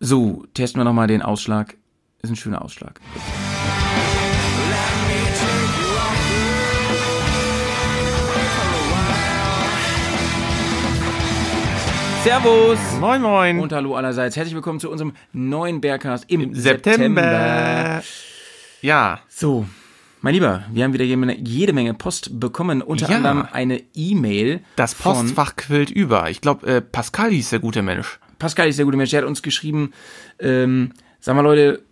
So, testen wir nochmal den Ausschlag. Ist ein schöner Ausschlag. Servus! Moin, moin. Und hallo allerseits. Herzlich willkommen zu unserem neuen Bergcast im, Im September. Ja. So, mein Lieber, wir haben wieder jede Menge Post bekommen, unter Ja. anderem eine E-Mail. Das Postfach quillt über. Ich glaube, äh, Pascal hieß der gute Mensch. Pascal ist der gute Mensch, der hat uns geschrieben, ähm, sag mal Leute,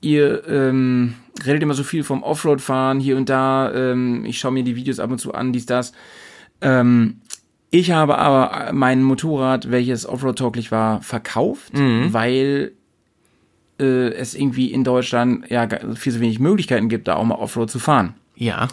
ihr ähm, redet immer so viel vom Offroad-Fahren hier und da, ähm, ich schaue mir die Videos ab und zu an, dies, das. Ähm, ich habe aber mein Motorrad, welches Offroad-tauglich war, verkauft, weil äh, es irgendwie in Deutschland ja viel so wenig Möglichkeiten gibt, da auch mal Offroad zu fahren. Ja.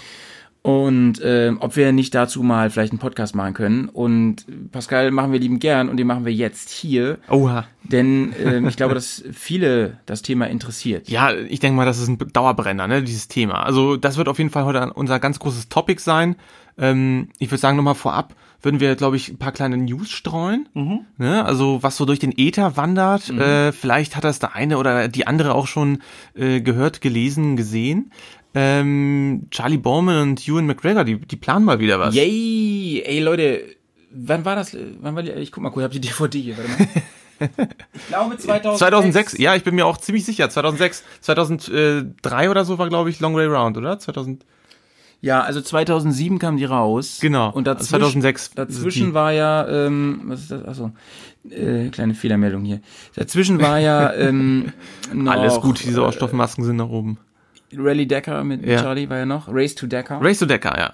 Und ähm, ob wir nicht dazu mal vielleicht einen Podcast machen können. Und Pascal machen wir lieben gern und den machen wir jetzt hier. Oha. Denn ähm, ich glaube, dass viele das Thema interessiert. Ja, ich denke mal, das ist ein Dauerbrenner, ne, dieses Thema. Also, das wird auf jeden Fall heute unser ganz großes Topic sein. Ähm, ich würde sagen, nochmal vorab würden wir, glaube ich, ein paar kleine News streuen. Ne? Also, was so durch den Äther wandert. Äh, vielleicht hat das der eine oder die andere auch schon äh, gehört, gelesen, gesehen. Ähm, Charlie Bowman und Ewan McGregor, die, die planen mal wieder was. Yay! Ey, Leute, wann war das? Wann war die? Ich guck mal kurz, ich hab die DVD hier, warte mal. Ich glaube 2006. 2006, ja, ich bin mir auch ziemlich sicher. 2006, 2003 oder so war, glaube ich, Long Way Round, oder? 2000. Ja, also 2007 kam die raus. Genau, Und dazwischen, 2006 sind Dazwischen war ja, ähm, was ist das? Achso, äh, kleine Fehlermeldung hier. Dazwischen war ja ähm, noch, Alles gut, die äh, Sauerstoffmasken sind nach oben. Rally Dakar mit Ja. Charlie war ja noch. Race to Dakar. Race to Decker, ja.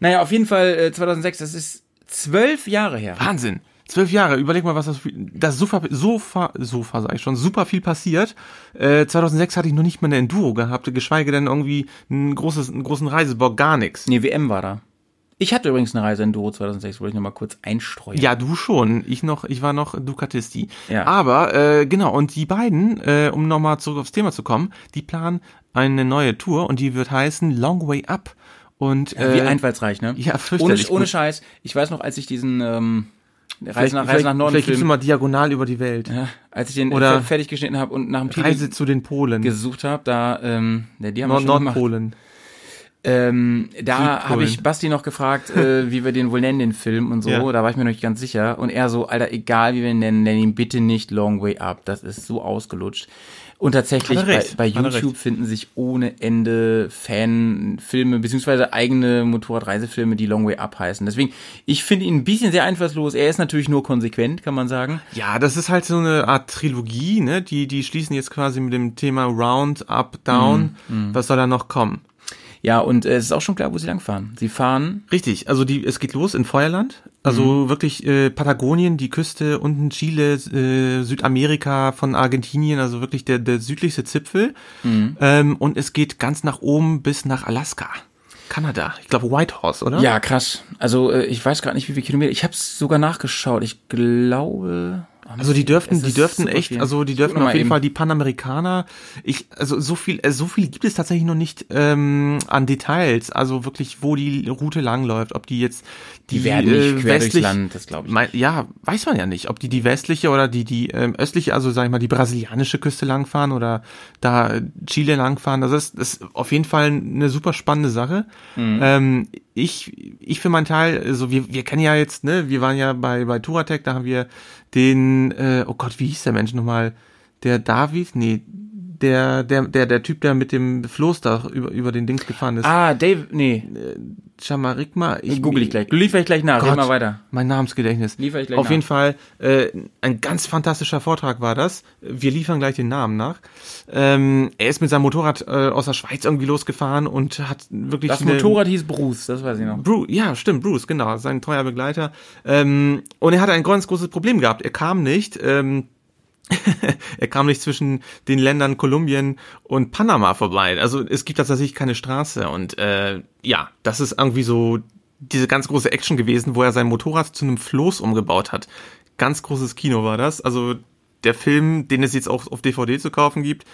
Naja, auf jeden Fall äh, 2006, das ist zwölf Jahre her. Wahnsinn. Zwölf Jahre, überleg mal, was das, das Sofa, Sofa, Sofa sag ich schon, super viel passiert. Äh, 2006 hatte ich noch nicht mal eine Enduro gehabt, geschweige denn irgendwie ein großes, einen großen Reisebock, gar nichts. Nee, WM war da. Ich hatte übrigens eine Reise Enduro 2006, wollte ich nochmal kurz einstreuen. Ja, du schon. Ich noch, ich war noch Ducatisti. Ja. Aber äh, genau, und die beiden, äh, um nochmal zurück aufs Thema zu kommen, die planen eine neue Tour und die wird heißen Long Way Up. Und Ja, wie äh, einfallsreich, ne? ja, ohne, fürchterlich ohne gut. Scheiß. Ich weiß noch, als ich diesen ähm, Reise nach, Reise nach Norden vielleicht gibt's mal diagonal über die Welt. ja, als ich den Oder- fertig geschnitten habe und nach dem Titel Reise zu den Polen. gesucht habe, da, ähm, ja, die haben Nord. Nordpolen. Ähm, da habe ich Basti noch gefragt, äh, wie wir den wohl nennen, den Film und so. Ja. Da war ich mir noch nicht ganz sicher. Und er so, Alter, egal wie wir ihn nennen, nenn ihn bitte nicht Long Way Up. Das ist so ausgelutscht. Und tatsächlich, bei, bei YouTube finden sich ohne Ende Fanfilme, beziehungsweise eigene Motorradreisefilme, die Long Way Up heißen. Deswegen, ich finde ihn ein bisschen sehr einfallslos. Er ist natürlich nur konsequent, kann man sagen. Ja, das ist halt so eine Art Trilogie, ne? Die, die schließen jetzt quasi mit dem Thema Round, Up, Down. Mhm, Was soll da noch kommen? Ja, und äh, es ist auch schon klar, wo sie langfahren. Sie fahren Richtig, also die, es geht los in Feuerland, also Mhm. wirklich äh, Patagonien, die Küste, unten Chile, äh, Südamerika von Argentinien, also wirklich der, der südlichste Zipfel. Mhm. Ähm, und es geht ganz nach oben bis nach Alaska. Kanada, ich glaube Whitehorse, oder? Ja, krass. Also äh, ich weiß gerade nicht, wie viele Kilometer. Ich habe es sogar nachgeschaut. Ich glaube. Also die dürften, die dürften echt, viel. also die dürften auf jeden eben. Fall die Panamerikaner. Ich, also so viel, äh, so viel gibt es tatsächlich noch nicht ähm, an Details. Also wirklich, wo die Route langläuft, ob die jetzt die, Die werden nicht äh, quer durchs westlich, Land, das glaube ich. Mein, ja, weiß man ja nicht, ob die die westliche oder die die ähm, östliche, also sag ich mal die brasilianische Küste langfahren oder da äh, Chile langfahren. Das ist, das ist auf jeden Fall eine super spannende Sache. Mhm. Ähm, ich, ich für meinen Teil, also wir, wir kennen ja jetzt, ne, wir waren ja bei bei Touratec, da haben wir den, äh, oh Gott, wie hieß der Mensch nochmal? Der David? Nee, der, der, der, der Typ, der mit dem Floß da über, über den Dings gefahren ist. Ah, Dave, nee, Chamarikma? ich google ich gleich. Du liefer ich gleich nach, red Gott. mal weiter. Mein Namensgedächtnis. Liefer ich gleich Auf nach. jeden Fall äh, ein ganz fantastischer Vortrag war das. Wir liefern gleich den Namen nach. Ähm, er ist mit seinem Motorrad äh, aus der Schweiz irgendwie losgefahren und hat wirklich Das Motorrad hieß Bruce, das weiß ich noch. Bruce, ja, stimmt, Bruce, genau, sein treuer Begleiter. Ähm, und er hatte ein ganz großes Problem gehabt. Er kam nicht. Ähm, er kam nicht zwischen den Ländern Kolumbien und Panama vorbei. Also es gibt tatsächlich keine Straße. Und äh, ja, das ist irgendwie so diese ganz große Action gewesen, wo er sein Motorrad zu einem Floß umgebaut hat. Ganz großes Kino war das. Also der Film, den es jetzt auch auf DVD zu kaufen gibt,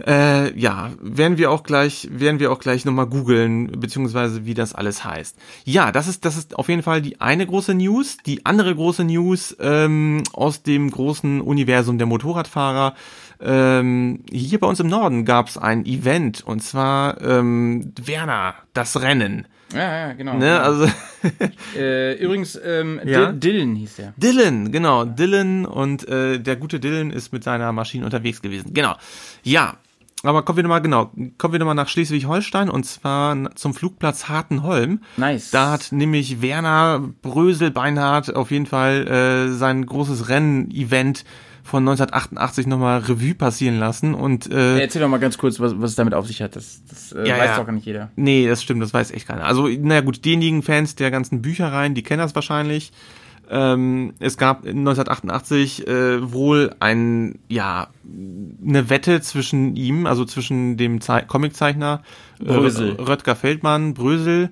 Äh, ja, werden wir auch gleich, werden wir auch gleich nochmal googeln, beziehungsweise wie das alles heißt. Ja, das ist, das ist auf jeden Fall die eine große News. Die andere große News ähm, aus dem großen Universum der Motorradfahrer. Ähm, hier bei uns im Norden gab es ein Event und zwar ähm, Werner, das Rennen. Ja, ja, genau. Ne, also äh, übrigens, ähm, Ja? Dylan hieß der. Dylan, genau, Dylan und äh, der gute Dylan ist mit seiner Maschine unterwegs gewesen. Genau. Ja, aber kommen wir nochmal, genau, kommen wir nochmal nach Schleswig-Holstein und zwar zum Flugplatz Hartenholm. Nice. Da hat nämlich Werner Brösel Beinhardt auf jeden Fall äh, sein großes Rennen-Event von 1988 nochmal Revue passieren lassen und äh, Erzähl doch mal ganz kurz, was, was es damit auf sich hat. Das, das äh, Ja, weiß ja. doch gar nicht jeder. Nee, das stimmt, das weiß echt keiner. Also, naja gut, diejenigen Fans der ganzen Büchereien, die kennen das wahrscheinlich. Ähm, es gab 1988 äh, wohl ein, ja, eine Wette zwischen ihm, also zwischen dem Zei Comiczeichner äh, Brösel. Röttger Feldmann, Brösel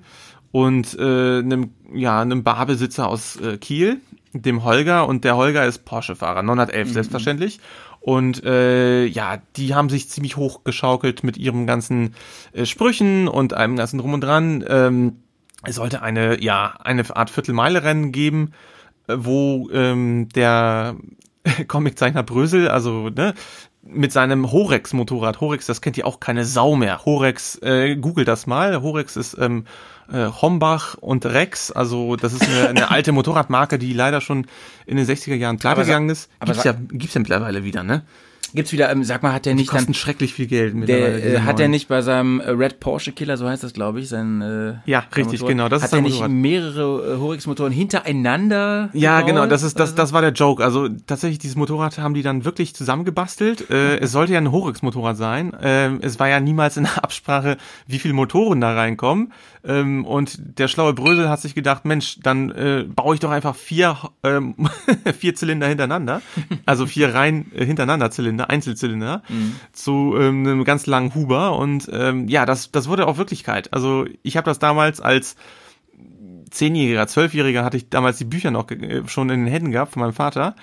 und äh, einem, ja, einem Barbesitzer aus äh, Kiel, dem Holger. Und der Holger ist Porsche-Fahrer, 911 selbstverständlich. Und äh, ja, die haben sich ziemlich hochgeschaukelt mit ihren ganzen äh, Sprüchen und einem ganzen Drum und Dran. Ähm, es sollte eine, ja, eine Art Viertelmeile-Rennen geben, äh, wo ähm, der Comiczeichner Brösel, also ne, mit seinem Horex-Motorrad, Horex, das kennt ja auch keine Sau mehr. Horex, äh, googelt das mal. Horex ist ähm, äh, Hombach und Rex, also das ist eine, eine alte Motorradmarke, die leider schon in den 60er Jahren pleite gegangen ist. aber Gibt's ja, gibt's ja mittlerweile wieder, ne? Gibt's wieder, ähm, sag mal, hat der Die nicht dann, kosten schrecklich viel Geld mittlerweile. der, äh, hat der nicht bei seinem äh, Red Porsche Killer, so heißt das, glaube ich, sein, äh, Ja, richtig, Motorrad, genau, das ist hat er sein nicht mehrere äh, Horix-Motoren hintereinander Ja, gebaut? genau, das ist das das war der Joke. Also tatsächlich dieses Motorrad haben die dann wirklich zusammengebastelt. Äh, es sollte ja ein Horix Motorrad sein. Ähm, es war ja niemals in der Absprache, wie viele Motoren da reinkommen. Ähm, und der schlaue Brösel hat sich gedacht, Mensch, dann äh, baue ich doch einfach vier ähm, vier Zylinder hintereinander, also vier rein äh, hintereinander Zylinder, Einzelzylinder zu ähm, einem ganz langen Huber und ähm, ja, das das wurde auch Wirklichkeit. Also ich habe das damals als Zehnjähriger, Zwölfjähriger hatte ich damals die Bücher noch äh, schon in den Händen gehabt von meinem Vater.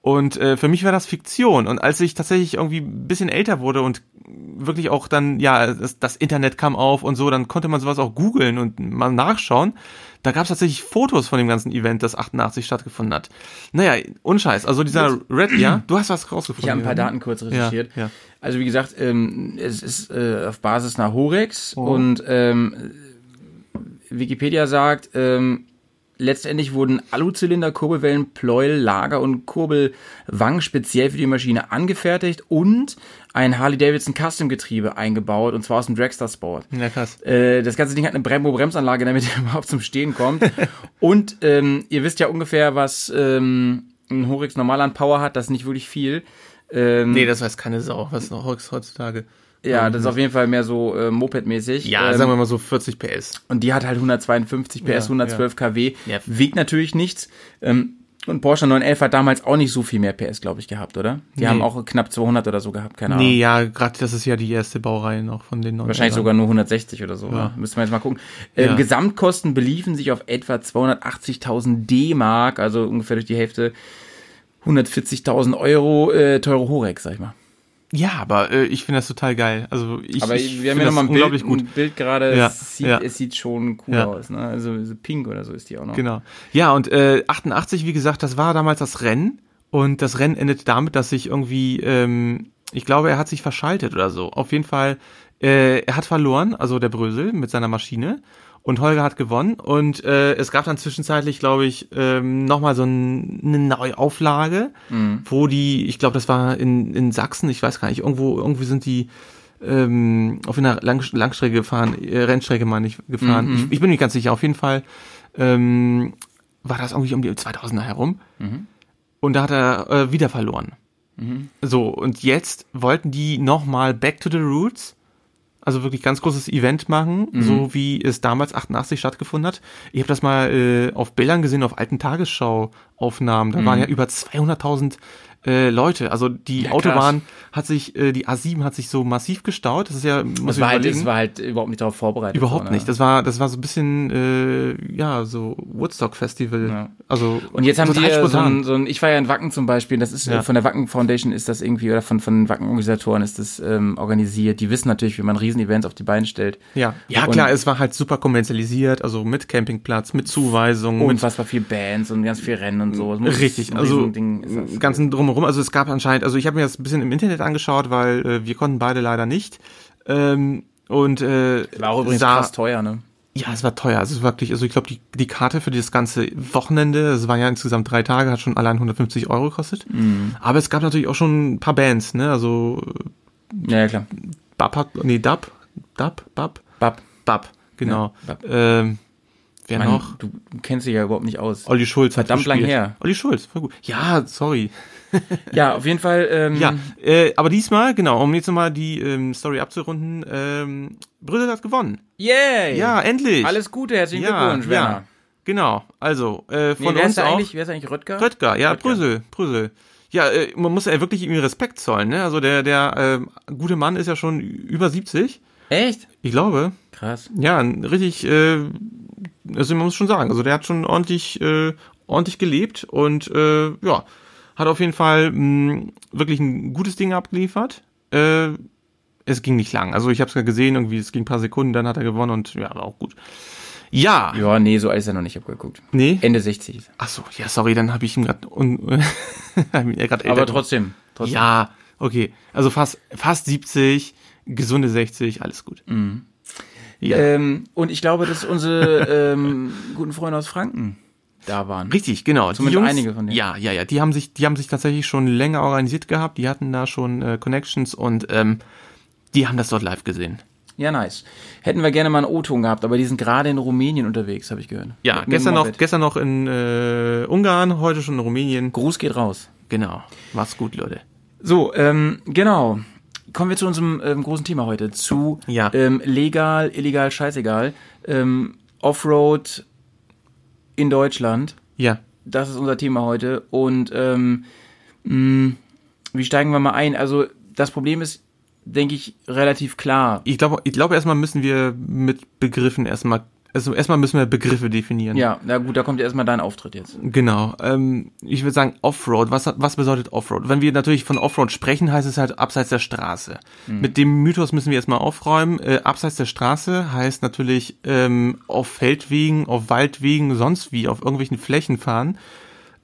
Und äh, für mich war das Fiktion. Und als ich tatsächlich irgendwie ein bisschen älter wurde und wirklich auch dann, ja, das, das Internet kam auf und so, dann konnte man sowas auch googeln und mal nachschauen. Da gab es tatsächlich Fotos von dem ganzen Event, das 88 stattgefunden hat. Naja, unscheiß. Also dieser Red, ja, du hast was rausgefunden. Ich habe ein paar? Daten kurz recherchiert. Ja, ja. Also wie gesagt, ähm, es ist äh, auf Basis nach Horex Oh. und ähm, Wikipedia sagt, ähm, letztendlich wurden Aluzylinder, Kurbelwellen, Pleuel, Lager und Kurbelwangen speziell für die Maschine angefertigt und ein Harley-Davidson Custom-Getriebe eingebaut und zwar aus dem Dragster Sport. Ja, krass. Äh, das ganze Ding hat eine Brembo-Bremsanlage, damit er überhaupt zum Stehen kommt. Und ähm, ihr wisst ja ungefähr, was ähm, ein Horix normal an Power hat. Das ist nicht wirklich viel. Ähm, Nee, das weiß keine Sau, was noch heutzutage. Ja, das ist auf jeden Fall mehr so äh, Moped-mäßig. Ja, ähm, sagen wir mal so 40 PS. Und die hat halt 152 PS, Ja, 112 kW. Ja. Wiegt natürlich nichts. Ähm, und Porsche 911 hat damals auch nicht so viel mehr PS, glaube ich, gehabt, oder? Die Nee. haben auch knapp 200 oder so gehabt, keine Ahnung. Nee, ja, gerade das ist ja die erste Baureihe noch von den neuen. Wahrscheinlich sogar nur 160 oder so. Ja. Ja. Müssen wir jetzt mal gucken. Ähm, Ja. Gesamtkosten beliefen sich auf etwa 280.000 D-Mark, also ungefähr durch die Hälfte 140.000 Euro äh, teure Horex, sag ich mal. Ja, aber äh, ich finde das total geil. Also ich, Aber ich wir haben ja nochmal ein unglaublich Bild, gut. ein Bild gerade. Ja, es, sieht, ja. es sieht schon cool Ja. aus. Ne? Also so pink oder so ist die auch noch. Genau. Ja, und äh, 88, wie gesagt, das war damals das Rennen. Und das Rennen endete damit, dass sich irgendwie, ähm, ich glaube, er hat sich verschaltet oder so. Auf jeden Fall, äh, er hat verloren, also der Brösel mit seiner Maschine. Und Holger hat gewonnen. Und äh, es gab dann zwischenzeitlich, glaube ich, ähm, nochmal so ein, eine Neuauflage, wo die, ich glaube, das war in, in Sachsen, ich weiß gar nicht, irgendwo, irgendwie sind die ähm, auf einer Lang Langstrecke gefahren, äh, Rennstrecke meine ich, gefahren. Ich, ich bin nicht ganz sicher. Auf jeden Fall ähm, war das irgendwie um die 2000er herum. Und da hat er äh, wieder verloren. So, und jetzt wollten die nochmal Back to the Roots, also wirklich ganz großes Event machen, so wie es damals 88 stattgefunden hat. Ich habe das mal äh, auf Bildern gesehen, auf alten Tagesschau-Aufnahmen. Da waren ja über 200.000 äh, Leute. Also die Ja, Autobahn hat sich, äh, die A7 hat sich so massiv gestaut. Das ist ja, muss Das war, halt, das war halt überhaupt nicht darauf vorbereitet. Überhaupt so, ne? nicht. Das war, das war so ein bisschen, äh, ja, so Woodstock Festival. Ja. Also Und jetzt haben wir so ein, so ein, ich war ja in Wacken zum Beispiel, das ist Ja. von der Wacken Foundation ist das irgendwie, oder von, von Wacken-Organisatoren ist das ähm, organisiert. Die wissen natürlich, wie man Riesen-Events auf die Beine stellt. ja, ja Und- klar, es war halt super kommerzialisiert, also mit Campingplatz, mit Zuweisung, mit Unfassbar viel Bands und ganz viel Rennen und so. Richtig, also ganzen drumherum. Also es gab anscheinend, also ich habe mir das ein bisschen im Internet angeschaut, weil äh, wir konnten beide leider nicht. Ähm, und äh, War auch übrigens sah, krass teuer, ne? Ja, es war teuer. Also es war wirklich, also ich glaube, die, die Karte für das ganze Wochenende, es waren ja insgesamt drei Tage, hat schon allein 150 Euro gekostet. Mhm. Aber es gab natürlich auch schon ein paar Bands, ne? Also Ja, ja, klar. Bab hat, nee, Dab, Dab, Bab, Bab. Bab, genau. Ja, Bab. Ähm, wer Mann, noch? Du kennst dich ja überhaupt nicht aus. Olli Schulz hat Verdammt lang gespielt. her. Olli Schulz, voll gut. Ja, sorry. Ja, auf jeden Fall. Ähm, Ja, äh, aber diesmal, genau, um jetzt nochmal die ähm, Story abzurunden, ähm, Brüssel hat gewonnen. Yay! Ja, endlich. Alles Gute, herzlichen ja, Glückwunsch, Werner. ja, genau. Also, äh, Nee, von wer, uns ist auch. eigentlich, wer ist eigentlich Röttger? Röttger, ja, Röttger. Brüssel, Brüssel. Ja, äh, man muss ja wirklich ihm Respekt zollen, ne? Also der, der äh, gute Mann ist ja schon über 70. Echt? Ich glaube. Krass. Ja, richtig, äh, also man muss schon sagen, also der hat schon ordentlich, äh, ordentlich gelebt und äh, ja, hat auf jeden Fall mh, wirklich ein gutes Ding abgeliefert. Äh, es ging nicht lang. Also ich habe es ja gesehen, irgendwie, es ging ein paar Sekunden, dann hat er gewonnen und ja, war auch gut. Ja, Ja, nee, so alt ist er noch nicht, ich hab geguckt. nee. Ende 60 ist er. Ach so, ja, sorry, dann habe ich ihn gerade Aber trotzdem. trotzdem. Ja, okay. Also fast fast 70, gesunde 60, alles gut. Ja. Ähm, und ich glaube, dass unsere ähm, guten Freunde aus Franken da waren. Richtig, genau. Zumindest einige von denen. Ja, ja, ja. Die haben sich, die haben sich tatsächlich schon länger organisiert gehabt. Die hatten da schon äh, Connections und ähm, die haben das dort live gesehen. Ja, nice. Hätten wir gerne mal einen O-Ton gehabt, aber die sind gerade in Rumänien unterwegs, habe ich gehört. Ja, Mit gestern noch, gestern noch in äh, Ungarn, heute schon in Rumänien. Gruß geht raus. Genau. Mach's gut, Leute. So, ähm, genau. Kommen wir zu unserem ähm, großen Thema heute. Zu Ja. ähm, legal, illegal, scheißegal. Ähm, Offroad in Deutschland. Ja. Das ist unser Thema heute. Und ähm, mh, wie steigen wir mal ein? Also das Problem ist, denke ich, relativ klar. Ich glaube, ich glaube erstmal müssen wir mit Begriffen erstmal, also erstmal müssen wir Begriffe definieren. Ja, na gut, da kommt erstmal dein Auftritt jetzt. Genau. Ähm, ich würde sagen Offroad. Was, was bedeutet Offroad? Wenn wir natürlich von Offroad sprechen, heißt es halt abseits der Straße. Mit dem Mythos müssen wir erstmal aufräumen. Äh, abseits der Straße heißt natürlich ähm, auf Feldwegen, auf Waldwegen, sonst wie, auf irgendwelchen Flächen fahren.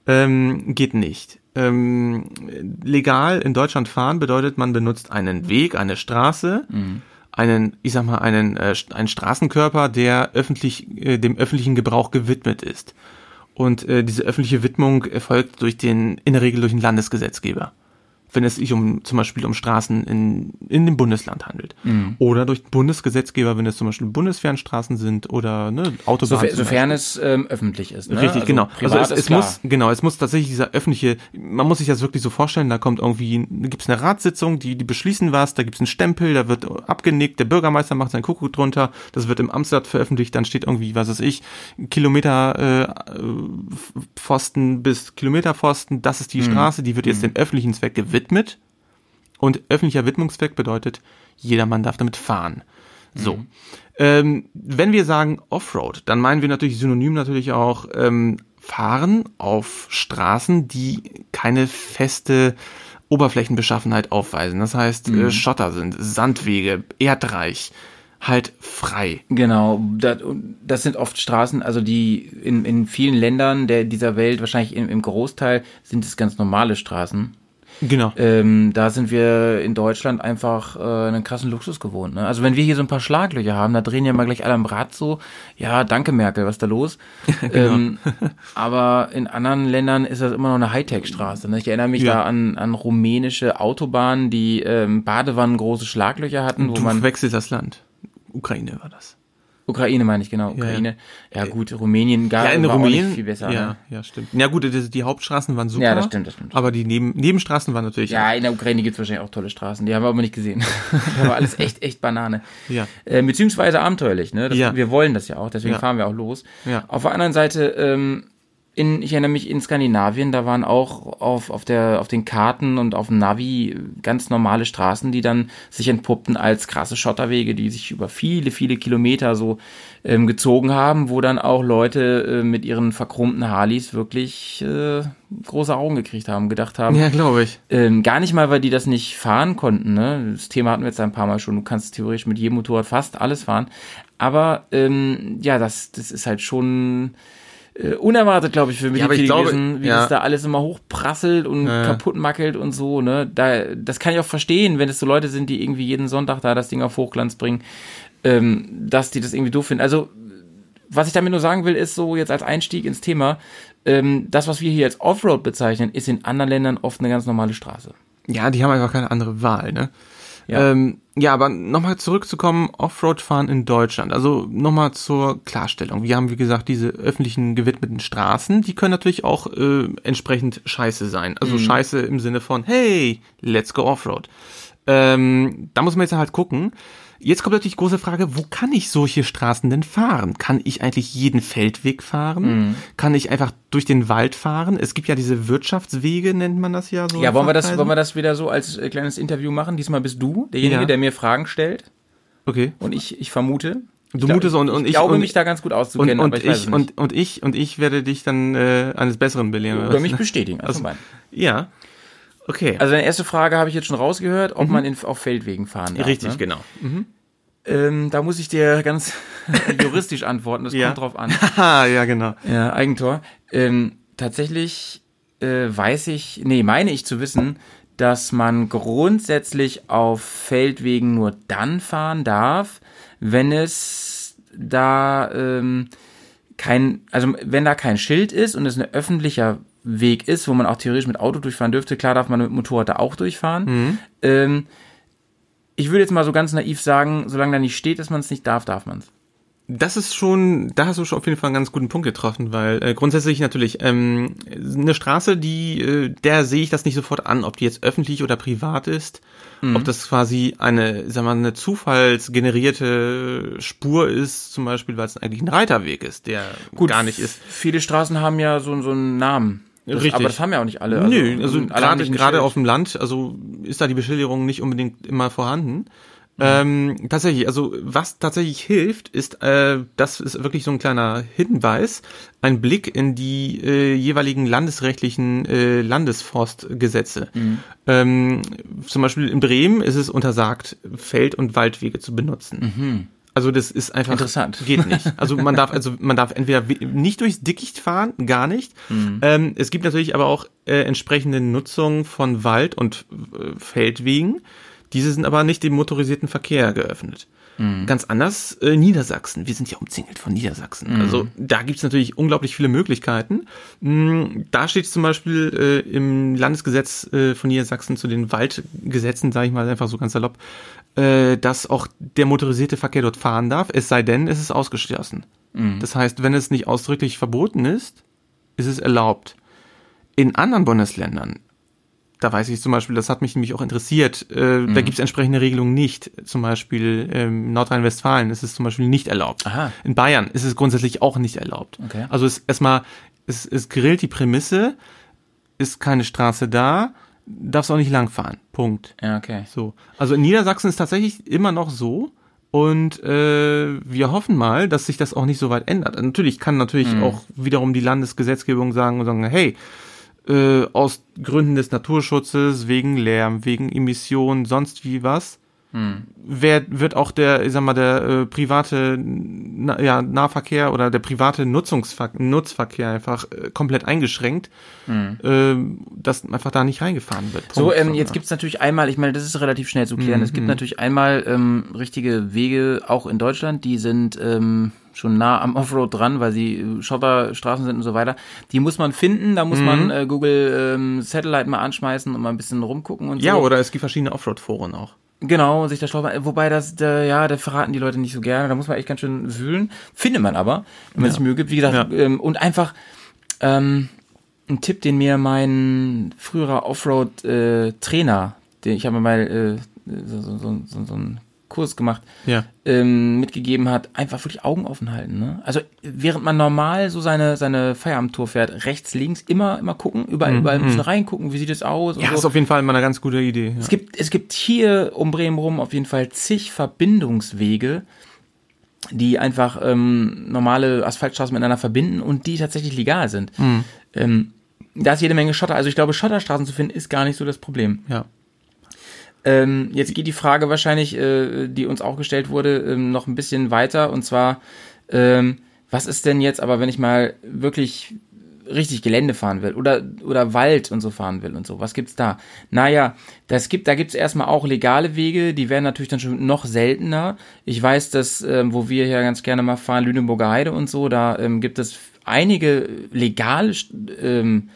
Ähm, geht nicht. Ähm, legal in Deutschland fahren bedeutet, man benutzt einen Weg, eine Straße, einen, ich sag mal, einen, äh, einen Straßenkörper, der öffentlich, äh, dem öffentlichen Gebrauch gewidmet ist. Und äh, diese öffentliche Widmung erfolgt durch den, in der Regel durch den Landesgesetzgeber. Wenn es sich um zum Beispiel um Straßen in, in dem Bundesland handelt. Oder durch Bundesgesetzgeber, wenn es zum Beispiel Bundesfernstraßen sind oder ne, Autobahnen. Zum sofern es ähm, öffentlich ist. Ne? Richtig, also genau. Also es, es muss, genau, es muss tatsächlich dieser öffentliche, man muss sich das wirklich so vorstellen, da kommt irgendwie, da gibt's eine Ratssitzung, die, die beschließen was, da gibt's einen Stempel, da wird abgenickt, der Bürgermeister macht seinen Kuckuck drunter, das wird im Amtsblatt veröffentlicht, dann steht irgendwie, was weiß ich, Kilometer äh, Pfosten bis Kilometerpfosten, das ist die Mhm. Straße, die wird jetzt dem öffentlichen Zweck gewidmet. Und öffentlicher Widmungszweck bedeutet, jedermann darf damit fahren. So. Mhm. Ähm, wenn wir sagen Offroad, dann meinen wir natürlich synonym natürlich auch ähm, Fahren auf Straßen, die keine feste Oberflächenbeschaffenheit aufweisen. Das heißt, Mhm. äh, Schotter sind, Sandwege, erdreich, halt frei. Genau, das, das sind oft Straßen, also die in, in vielen Ländern der, dieser Welt, wahrscheinlich im, im Großteil, sind es ganz normale Straßen. Genau. Ähm, da sind wir in Deutschland einfach äh, einen krassen Luxus gewohnt. Ne? Also wenn wir hier so ein paar Schlaglöcher haben, da drehen ja mal gleich alle am Rad so, ja, danke Merkel, was ist da los? ähm, aber in anderen Ländern ist das immer noch eine Hightech-Straße. Ne? Ich erinnere mich Ja. da an, an rumänische Autobahnen, die ähm, Badewannen große Schlaglöcher hatten, wo Du man wechselst das Land. Ukraine war das. Ukraine meine ich, genau, ja. Ukraine. Ja, gut, Rumänien gar Ja, in war auch Rumänien. nicht viel besser. ja, Ne? ja, stimmt. Ja gut, die, die Hauptstraßen waren super. Ja, das stimmt, das stimmt. Aber die Neben, Nebenstraßen waren natürlich Ja, in der Ukraine gibt's wahrscheinlich auch tolle Straßen. Die haben wir aber nicht gesehen. das war alles echt, echt Banane. Ja. Äh, beziehungsweise abenteuerlich, ne? Das, Ja. Wir wollen das ja auch, deswegen Ja. fahren wir auch los. Ja. Auf der anderen Seite ähm, in, ich erinnere mich in Skandinavien, da waren auch auf, auf, der, auf den Karten und auf dem Navi ganz normale Straßen, die dann sich entpuppten als krasse Schotterwege, die sich über viele, viele Kilometer so ähm, gezogen haben, wo dann auch Leute äh, mit ihren verkrummten Harleys wirklich äh, große Augen gekriegt haben, gedacht haben. Ja, glaube ich. Ähm, gar nicht mal, weil die das nicht fahren konnten. Ne? Das Thema hatten wir jetzt ein paar Mal schon. Du kannst theoretisch mit jedem Motorrad fast alles fahren. Aber ähm, ja, das, das ist halt schon äh, unerwartet, glaube ich, für mich Ja, ich glaube, gewesen, wie ja. das da alles immer hochprasselt und Ja, ja. kaputt mackelt und so. Ne? Da, das kann ich auch verstehen, wenn es so Leute sind, die irgendwie jeden Sonntag da das Ding auf Hochglanz bringen, ähm, dass die das irgendwie doof finden. Also was ich damit nur sagen will, ist so jetzt als Einstieg ins Thema, ähm, das, was wir hier als Offroad bezeichnen, ist in anderen Ländern oft eine ganz normale Straße. Ja, die haben einfach keine andere Wahl, ne? Ja. Ähm, ja aber nochmal zurückzukommen, Offroad-Fahren in Deutschland. Also nochmal zur Klarstellung. Wir haben, wie gesagt, diese öffentlichen gewidmeten Straßen, die können natürlich auch äh, entsprechend scheiße sein. Also scheiße im Sinne von, hey, let's go Offroad. Ähm, da muss man jetzt halt gucken. Jetzt kommt natürlich die große Frage, wo kann ich solche Straßen denn fahren? Kann ich eigentlich jeden Feldweg fahren? Kann ich einfach durch den Wald fahren? Es gibt ja diese Wirtschaftswege, nennt man das ja so. Ja, wollen wir das, wollen wir das wieder so als äh, kleines Interview machen? Diesmal bist du derjenige, Ja. der mir Fragen stellt Okay. und ich, ich vermute. Du Ich mutest und, und ich ich glaube und, mich da ganz gut und, auszukennen, und aber ich, ich und, und ich und ich werde dich dann äh, eines Besseren belehren. oder mich bestätigen. Also, Also- Ja. Okay. also deine erste Frage habe ich jetzt schon rausgehört, ob man in, auf Feldwegen fahren darf. Richtig, ne? genau. Ähm, da muss ich dir ganz juristisch antworten. Das Ja. kommt drauf an. Haha, ja, genau. Ja, Eigentor. Ähm, tatsächlich äh, weiß ich, nee, meine ich zu wissen, dass man grundsätzlich auf Feldwegen nur dann fahren darf, wenn es da ähm, kein, also wenn da kein Schild ist und es ein öffentlicher Weg ist, wo man auch theoretisch mit Auto durchfahren dürfte, klar darf man mit Motorrad da auch durchfahren. Ähm, ich würde jetzt mal so ganz naiv sagen, solange da nicht steht, dass man es nicht darf, darf man es. Das ist schon, da hast du schon auf jeden Fall einen ganz guten Punkt getroffen, weil äh, grundsätzlich natürlich ähm, eine Straße, die, äh, der sehe ich das nicht sofort an, ob die jetzt öffentlich oder privat ist, ob das quasi eine, sag mal, eine zufallsgenerierte Spur ist, zum Beispiel, weil es eigentlich ein Reiterweg ist, der gar nicht ist. Viele Straßen haben ja so, so einen Namen. Das, Richtig. Aber das haben ja auch nicht alle. Nö, also haben gerade gerade auf dem Land, also ist da die Beschilderung nicht unbedingt immer vorhanden. Mhm. Ähm, tatsächlich, also was tatsächlich hilft, ist, äh, das ist wirklich so ein kleiner Hinweis, ein Blick in die äh, jeweiligen landesrechtlichen äh, Landesforstgesetze. Mhm. Ähm, zum Beispiel in Bremen ist es untersagt, Feld- und Waldwege zu benutzen. Also das ist einfach Mhm. Interessant. geht nicht. Also man darf also man darf entweder we- nicht durchs Dickicht fahren, gar nicht. Ähm, es gibt natürlich aber auch äh, entsprechende Nutzung von Wald und äh, Feldwegen. Diese sind aber nicht dem motorisierten Verkehr geöffnet. Ganz anders äh, Niedersachsen. Wir sind ja umzingelt von Niedersachsen. Also da gibt's natürlich unglaublich viele Möglichkeiten. Mm, Da steht zum Beispiel äh, im Landesgesetz äh, von Niedersachsen zu den Waldgesetzen, sage ich mal einfach so ganz salopp, äh, dass auch der motorisierte Verkehr dort fahren darf, es sei denn, es ist ausgeschlossen. Das heißt, wenn es nicht ausdrücklich verboten ist, ist es erlaubt. In anderen Bundesländern, da weiß ich zum Beispiel, das hat mich nämlich auch interessiert, äh, da gibt es entsprechende Regelungen nicht. Zum Beispiel ähm, Nordrhein-Westfalen ist es zum Beispiel nicht erlaubt. Aha. In Bayern ist es grundsätzlich auch nicht erlaubt. Okay. Also es erstmal, es, es grillt die Prämisse, ist keine Straße da, darfst auch nicht langfahren. Punkt. Ja, okay. So. Also in Niedersachsen ist tatsächlich immer noch so. Und äh, wir hoffen mal, dass sich das auch nicht so weit ändert. Natürlich kann natürlich auch wiederum die Landesgesetzgebung sagen und sagen, hey, äh, aus Gründen des Naturschutzes, wegen Lärm, wegen Emissionen, sonst wie was, wer wird auch der, ich sag mal, der äh, private na, ja, Nahverkehr oder der private Nutzungsver Nutzverkehr einfach äh, komplett eingeschränkt, äh, dass einfach da nicht reingefahren wird. So, Punkt. ähm, jetzt gibt's natürlich einmal, ich meine, das ist relativ schnell zu klären. Es gibt natürlich einmal ähm, richtige Wege, auch in Deutschland, die sind ähm, schon nah am Offroad dran, weil sie äh, Schotterstraßen sind und so weiter. Die muss man finden, da muss man äh, Google ähm, Satellite mal anschmeißen und mal ein bisschen rumgucken und Ja, so. oder es gibt verschiedene Offroad-Foren auch. Genau, sich da schlau. Wobei das, da, ja, da verraten die Leute nicht so gerne. Da muss man echt ganz schön wühlen. Findet man aber, wenn man sich Mühe gibt. Wie gesagt, Ja. ähm, und einfach ähm, ein Tipp, den mir mein früherer Offroad-Trainer, den ich habe mal äh, so, so, so, so, so einen Kurs gemacht, Ja. ähm, mitgegeben hat, einfach wirklich Augen offen halten. Ne? Also während man normal so seine, seine Feierabendtour fährt, rechts, links, immer, immer gucken, überall, überall ein bisschen reingucken, wie sieht es aus Ja, so. ist auf jeden Fall mal eine ganz gute Idee. Ja. Es gibt, es gibt hier um Bremen rum auf jeden Fall zig Verbindungswege, die einfach ähm, normale Asphaltstraßen miteinander verbinden und die tatsächlich legal sind. Ähm, da ist jede Menge Schotter. Also ich glaube, Schotterstraßen zu finden ist gar nicht so das Problem. ja. Ähm, jetzt geht die Frage wahrscheinlich, äh, die uns auch gestellt wurde, ähm, noch ein bisschen weiter. Und zwar, ähm, was ist denn jetzt, aber wenn ich mal wirklich richtig Gelände fahren will oder, oder Wald und so fahren will und so, was gibt's da? Naja, das gibt, da gibt's erstmal auch legale Wege, die werden natürlich dann schon noch seltener. Ich weiß, dass, ähm, wo wir hier ganz gerne mal fahren, Lüneburger Heide und so, da ähm, gibt es einige legale, ähm,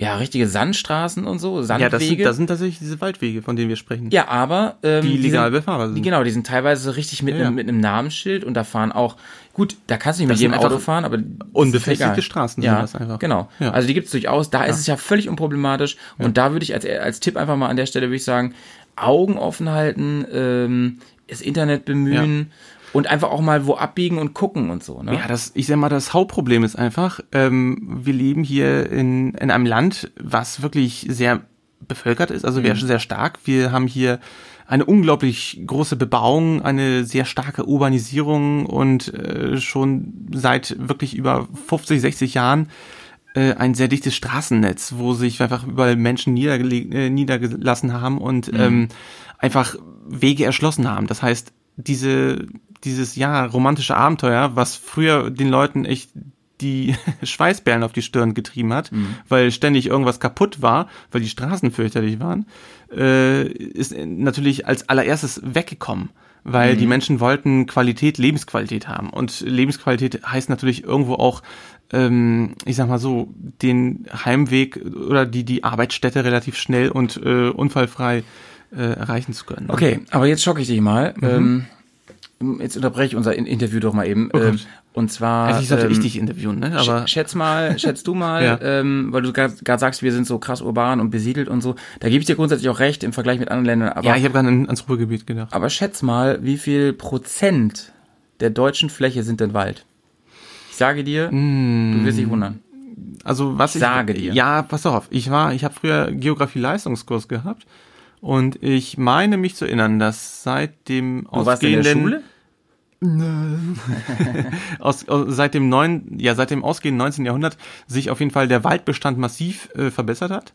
ja, richtige Sandstraßen und so, Sandwege. Ja, das sind, das sind tatsächlich diese Waldwege, von denen wir sprechen. Ja, aber ähm, Die legal sind, befahrbar sind. Die, genau, die sind teilweise richtig mit, Ja, ja. einem, mit einem Namensschild und da fahren auch, gut, da kannst du nicht mit Das jedem sind einfach Auto fahren, aber unbefestigte. Straßen sind ja, das einfach. Genau. Ja. Also die gibt's durchaus, da ist es ja völlig unproblematisch und da würde ich als, als Tipp einfach mal an der Stelle würde ich sagen, Augen offen halten, ähm, das Internet bemühen und einfach auch mal wo abbiegen und gucken und so. Ne? Ja, das, ich sag mal, das Hauptproblem ist einfach, ähm, wir leben hier in, in einem Land, was wirklich sehr bevölkert ist, also wir sehr stark. Wir haben hier eine unglaublich große Bebauung, eine sehr starke Urbanisierung und äh, schon seit wirklich über 50, 60 Jahren äh, ein sehr dichtes Straßennetz, wo sich einfach überall Menschen äh, niedergelassen haben und ähm, einfach Wege erschlossen haben. Das heißt, diese, dieses ja romantische Abenteuer, was früher den Leuten echt die Schweißperlen auf die Stirn getrieben hat, weil ständig irgendwas kaputt war, weil die Straßen fürchterlich waren, äh, ist natürlich als allererstes weggekommen, weil die Menschen wollten Qualität, Lebensqualität haben. Und Lebensqualität heißt natürlich irgendwo auch, ähm, ich sag mal so, den Heimweg oder die, die Arbeitsstätte relativ schnell und äh, unfallfrei äh, erreichen zu können. Okay, aber jetzt schocke ich dich mal. Ähm, jetzt unterbreche ich unser In- Interview doch mal eben. Gott. ähm, und zwar. Eigentlich sollte ähm, ich dich interviewen, ne? Aber Sch- schätz mal, schätz du mal, Ja. ähm, weil du gerade sagst, wir sind so krass urban und besiedelt und so. Da gebe ich dir grundsätzlich auch recht im Vergleich mit anderen Ländern. Aber, ja, ich habe gerade an, ans Ruhrgebiet gedacht. aber schätz mal, wie viel Prozent der deutschen Fläche sind denn Wald? Ich sage dir, du wirst dich wundern. Also was ich Sage dir. Ja, pass auf. Ich war, ich habe früher Geografie-Leistungskurs gehabt und ich meine mich zu erinnern, dass seit dem Du warst in der Schule? aus, aus, seit dem neuen, ja seit dem ausgehenden 19. Jahrhundert sich auf jeden Fall der Waldbestand massiv äh, verbessert hat.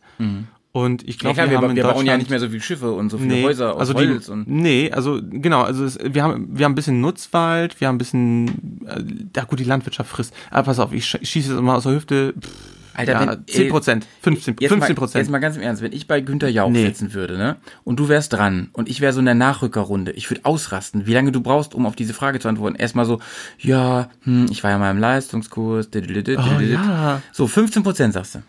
Und ich Mhm. Ja, glaube, klar, wir, wir, haben in wir bauen ja nicht mehr so viele Schiffe und so viele Nee, Häuser aus also Holz die, und nee, also genau, also es, wir haben wir haben ein bisschen Nutzwald, wir haben ein bisschen, äh, ja gut, die Landwirtschaft frisst. Aber pass auf, ich sch- schieße jetzt mal aus der Hüfte. Pff, Alter, ja, wenn- 10 Prozent, 15 Jetzt 15 mal, jetzt Prozent. mal ganz im Ernst, wenn ich bei Günther Jauch Nee. sitzen würde, ne, und du wärst dran und ich wäre so in der Nachrückerrunde, ich würde ausrasten, wie lange du brauchst, um auf diese Frage zu antworten. Erstmal so, ja, hm, ich war ja mal im Leistungskurs, Oh, ja. so 15 Prozent sagst du.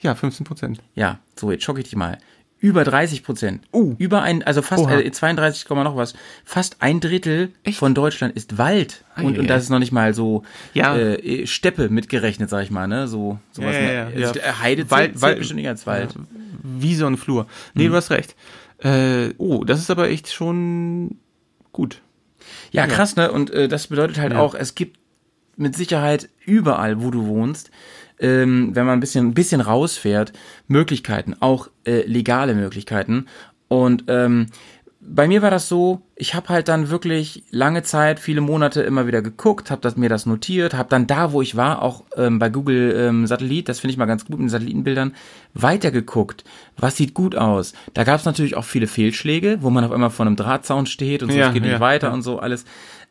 Ja, 15 Prozent. Ja, so jetzt schocke ich dich mal. Über 30 Prozent. Uh. Über ein, also fast Oha. äh, 32, Komma noch was. Fast ein Drittel Echt? von Deutschland ist Wald. Und, und das ist noch nicht mal so Ja. äh, Steppe mitgerechnet, sag ich mal, ne? So sowas. Ja, ja, ja, also, ja. äh, Heide Wald- zählt, Wald- bestimmt nicht als Wald. Wiese und Flur. Nee, du hast recht. Äh, oh, das ist aber echt schon gut. Ja, krass, ne? Und äh, das bedeutet halt Ja. auch, es gibt mit Sicherheit überall, wo du wohnst, ähm, wenn man ein bisschen, ein bisschen rausfährt, Möglichkeiten, auch äh, legale Möglichkeiten. Und ähm, bei mir war das so, ich habe halt dann wirklich lange Zeit, viele Monate immer wieder geguckt, habe das, mir das notiert, habe dann da, wo ich war, auch ähm, bei Google ähm, Satellit, das finde ich mal ganz gut mit den Satellitenbildern, weitergeguckt. Was sieht gut aus? Da gab es natürlich auch viele Fehlschläge, wo man auf einmal vor einem Drahtzaun steht und so, Ja, es geht nicht ja, weiter ja. und so alles.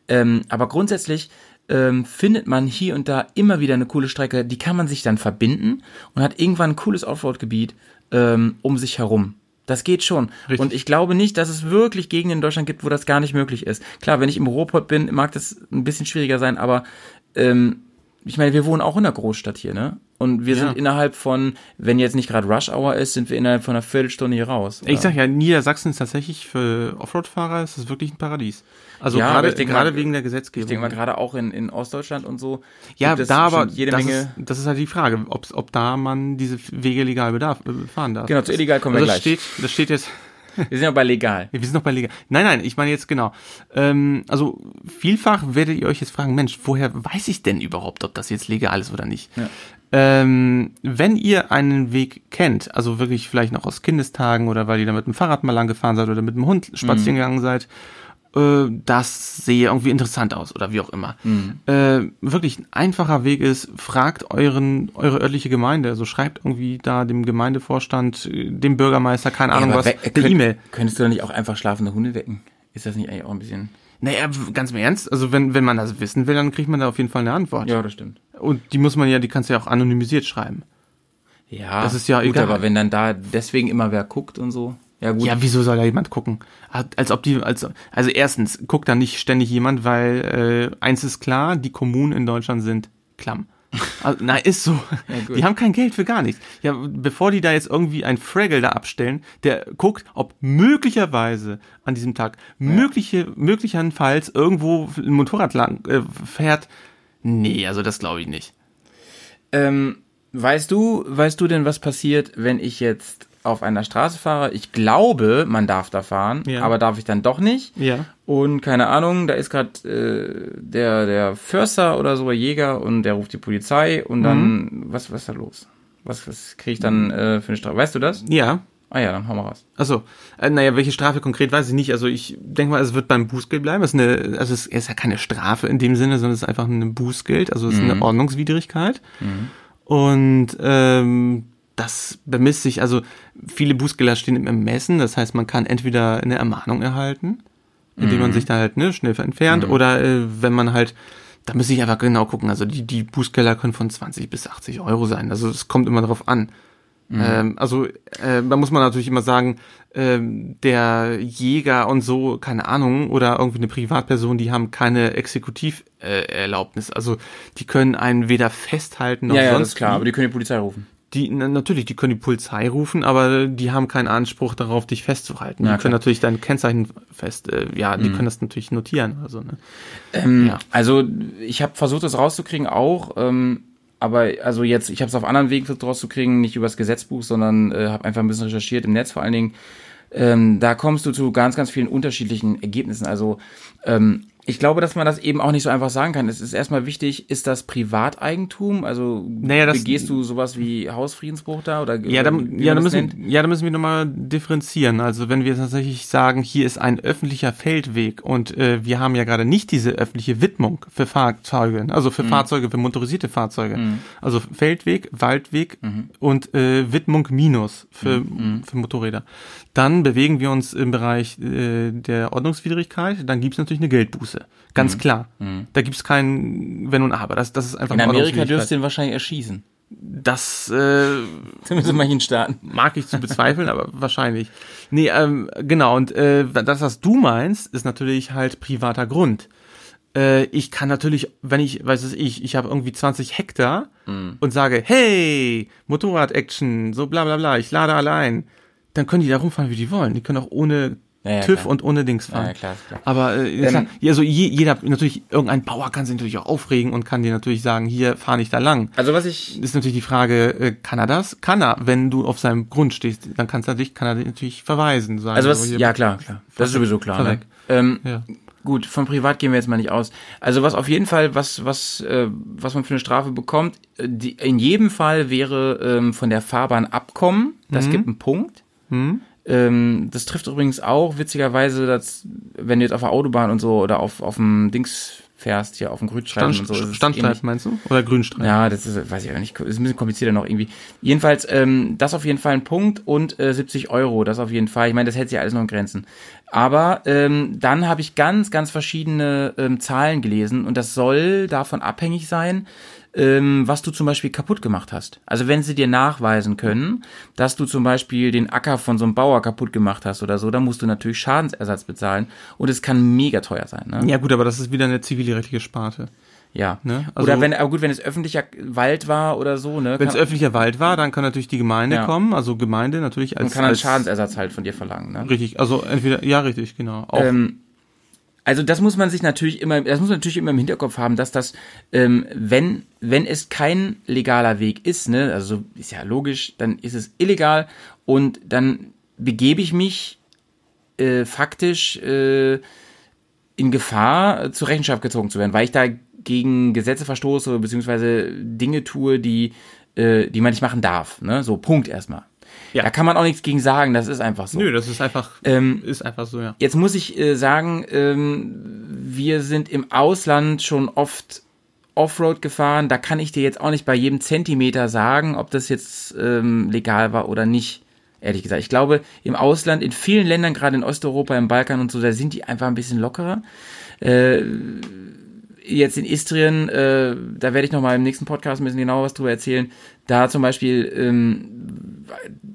Ähm, aber grundsätzlich ähm, findet man hier und da immer wieder eine coole Strecke, die kann man sich dann verbinden und hat irgendwann ein cooles Offroad-Gebiet ähm, um sich herum. Das geht schon. Richtig. Und ich glaube nicht, dass es wirklich Gegenden in Deutschland gibt, wo das gar nicht möglich ist. Klar, wenn ich im Ruhrpott bin, mag das ein bisschen schwieriger sein, aber ähm, ich meine, wir wohnen auch in einer Großstadt hier, ne? Und wir Ja. sind innerhalb von, wenn jetzt nicht gerade Rush Hour ist, sind wir innerhalb von einer Viertelstunde hier raus. Ich sag ja, Niedersachsen ist tatsächlich für Offroad-Fahrer ist das wirklich ein Paradies. Also Ja, gerade ich gerade wegen der Ich Gesetzgebung. denke mal, gerade auch in, in Ostdeutschland und so. ja, da aber jede das, Menge. ist, das ist halt die Frage, ob, ob da man diese Wege legal bedarf, äh, fahren darf. Genau, zu illegal kommen wir also gleich. Das steht, das steht jetzt, Wir sind aber legal. Wir sind noch bei legal. Nein, nein, ich meine jetzt genau. Ähm, also vielfach werdet ihr euch jetzt fragen, Mensch, woher weiß ich denn überhaupt, ob das jetzt legal ist oder nicht? Ja. Ähm, wenn ihr einen Weg kennt, also wirklich vielleicht noch aus Kindestagen oder weil ihr da mit dem Fahrrad mal lang gefahren seid oder mit dem Hund spazieren gegangen seid, äh, das sehe irgendwie interessant aus oder wie auch immer. Äh, wirklich ein einfacher Weg ist, fragt euren, eure örtliche Gemeinde, also schreibt irgendwie da dem Gemeindevorstand, äh, dem Bürgermeister, keine Ahnung aber was, eine E-Mail. Könntest du doch nicht auch einfach schlafende Hunde wecken? Ist das nicht eigentlich auch ein bisschen... Naja, ganz im Ernst, also wenn, wenn man das wissen will, dann kriegt man da auf jeden Fall eine Antwort. Ja, das stimmt. Und die muss man ja, die kannst du ja auch anonymisiert schreiben. Ja, Das ist ja gut, egal. aber wenn dann da deswegen immer wer guckt und so. Ja, gut. Ja, wieso soll da jemand gucken? Als ob die, als, also erstens, guckt da nicht ständig jemand, weil äh, eins ist klar, die Kommunen in Deutschland sind klamm. Also, nein, ist so. gut. die haben kein Geld für gar nichts. Ja, bevor die da jetzt irgendwie ein Fraggle da abstellen, der guckt, ob möglicherweise an diesem Tag mögliche, möglicherfalls irgendwo ein Motorrad lang äh, fährt. Nee, also das glaube ich nicht. Ähm, weißt du, weißt du denn, was passiert, wenn ich jetzt auf einer Straße fahre? Ich glaube, man darf da fahren, Ja. aber darf ich dann doch nicht? Ja. Und keine Ahnung, da ist gerade äh, der der Förster oder so, Jäger und der ruft die Polizei und dann was was ist da los? Was was kriege ich dann äh, für eine Strafe? Weißt du das? Ja, Ah ja, dann hau mal raus. Also, äh, naja, welche Strafe konkret weiß ich nicht. Also ich denke mal, es wird beim Bußgeld bleiben. Es ist eine, also es ist ja keine Strafe in dem Sinne, sondern es ist einfach ein Bußgeld. Also es ist eine Ordnungswidrigkeit. Und ähm, das bemisst sich, also viele Bußgelder stehen im Ermessen. Das heißt, man kann entweder eine Ermahnung erhalten, indem man sich da halt ne, schnell entfernt, oder äh, wenn man halt da müsste ich einfach genau gucken. Also die, die Bußgelder können von 20 bis 80 Euro sein. Also es kommt immer drauf an. Ähm, also äh, da muss man natürlich immer sagen, ähm, der Jäger und so, keine Ahnung, oder irgendwie eine Privatperson, die haben keine Exekutiverlaubnis. Äh, Erlaubnis. also die können einen weder festhalten noch Ja, ja, sonst das ist klar, aber die können die Polizei rufen. Die, na, natürlich, die können die Polizei rufen, aber die haben keinen Anspruch darauf, dich festzuhalten. Ja, die können klar. natürlich dein Kennzeichen fest, äh, ja, die können das natürlich notieren. Also, ne? Ähm, Ja. Also ich habe versucht, das rauszukriegen auch, ähm, aber also jetzt, ich habe es auf anderen Wegen rauszukriegen, nicht übers Gesetzbuch, sondern äh, habe einfach ein bisschen recherchiert im Netz vor allen Dingen. Ähm, da kommst du zu ganz, ganz vielen unterschiedlichen Ergebnissen. Also ähm, ich glaube, dass man das eben auch nicht so einfach sagen kann. Es ist erstmal wichtig, ist das Privateigentum? Also Naja, das- begehst du sowas wie Hausfriedensbruch da? Oder, Ja, da, ja, da müssen, nennt? ja, da müssen wir nochmal differenzieren. Also wenn wir tatsächlich sagen, hier ist ein öffentlicher Feldweg und äh, wir haben ja gerade nicht diese öffentliche Widmung für Fahrzeuge, also Mhm. für Fahrzeuge, für motorisierte Fahrzeuge. Also Feldweg, Waldweg Mhm. und äh, Widmung minus für, für Motorräder. Dann bewegen wir uns im Bereich äh, der Ordnungswidrigkeit. Dann gibt's natürlich eine Geldbuße. Ganz klar. Da gibt's kein Wenn und Aber. Das, das ist einfach Mhm. In Amerika dürfst du ihn wahrscheinlich erschießen. Das äh, Zumindest in manchen Staaten. mag ich zu bezweifeln, aber wahrscheinlich. Nee, ähm, genau, und äh, das, was du meinst, ist natürlich halt privater Grund. Äh, ich kann natürlich, wenn ich, weiß es ich, ich habe irgendwie 20 Hektar Mhm. und sage, hey, Motorrad-Action, so bla bla bla, ich lade allein, dann können die da rumfahren, wie die wollen. Die können auch ohne Ja, ja, TÜV klar. und ohne Dings fahren. Ja, ja, klar, ist klar. Aber äh, ist klar, ja, also je, jeder, natürlich, irgendein Bauer kann sich natürlich auch aufregen und kann dir natürlich sagen, hier, fahr nicht da lang Also was ich ist natürlich die Frage, äh, kann er das? Kann er, wenn du auf seinem Grund stehst, dann kannst du dich, kann er dich natürlich verweisen. Sagen, Also so, was, hier, ja klar, klar. Das ist sowieso klar. Ne? Ähm, Ja. Gut, von privat gehen wir jetzt mal nicht aus. Also was auf jeden Fall, was was äh, was man für eine Strafe bekommt, äh, die, in jedem Fall wäre ähm, von der Fahrbahn abkommen. Das gibt einen Punkt. Ähm, das trifft übrigens auch witzigerweise, dass wenn du jetzt auf der Autobahn und so oder auf auf dem Dings fährst, hier auf dem Grünstreifen Stand, und so. Standstreifen meinst du? Oder Grünstreifen? Ja, das ist, weiß ich auch nicht, ist ein bisschen komplizierter noch irgendwie. Jedenfalls, ähm, das auf jeden Fall ein Punkt und äh, 70 Euro, das auf jeden Fall. Ich meine, das hält sich alles noch in Grenzen. Aber ähm, dann habe ich ganz, ganz verschiedene ähm, Zahlen gelesen und das soll davon abhängig sein, ähm, was du zum Beispiel kaputt gemacht hast. Also wenn sie dir nachweisen können, dass du zum Beispiel den Acker von so einem Bauer kaputt gemacht hast oder so, dann musst du natürlich Schadensersatz bezahlen und es kann mega teuer sein. Ne? Ja gut, aber das ist wieder eine zivilrechtliche Sparte. Ja. Ne? Also- oder wenn, aber gut, wenn es öffentlicher Wald war oder so, ne? Wenn es öffentlicher Wald war, dann kann natürlich die Gemeinde Ja. kommen, also Gemeinde natürlich als, Man kann einen als Schadensersatz halt von dir verlangen. Ne? richtig, also entweder ja richtig, genau. Auch, Ähm, also das muss man sich natürlich immer, das muss man natürlich immer im Hinterkopf haben, dass das, ähm, wenn wenn es kein legaler Weg ist, ne, also ist ja logisch, dann ist es illegal und dann begebe ich mich äh, faktisch äh, in Gefahr, zur Rechenschaft gezogen zu werden, weil ich da gegen Gesetze verstoße, beziehungsweise Dinge tue, die, äh, die man nicht machen darf. Ne? So, Punkt erstmal. Ja. Da kann man auch nichts gegen sagen, das ist einfach so. Nö, das ist einfach, Ähm, ist einfach so, ja. Jetzt muss ich äh, sagen, ähm, wir sind im Ausland schon oft Offroad gefahren. Da kann ich dir jetzt auch nicht bei jedem Zentimeter sagen, ob das jetzt ähm, legal war oder nicht. Ehrlich gesagt, ich glaube, im Ausland, in vielen Ländern, gerade in Osteuropa, im Balkan und so, da sind die einfach ein bisschen lockerer. Äh, jetzt in Istrien, äh, da werde ich noch mal im nächsten Podcast ein bisschen genauer was drüber erzählen. Da zum Beispiel, ähm,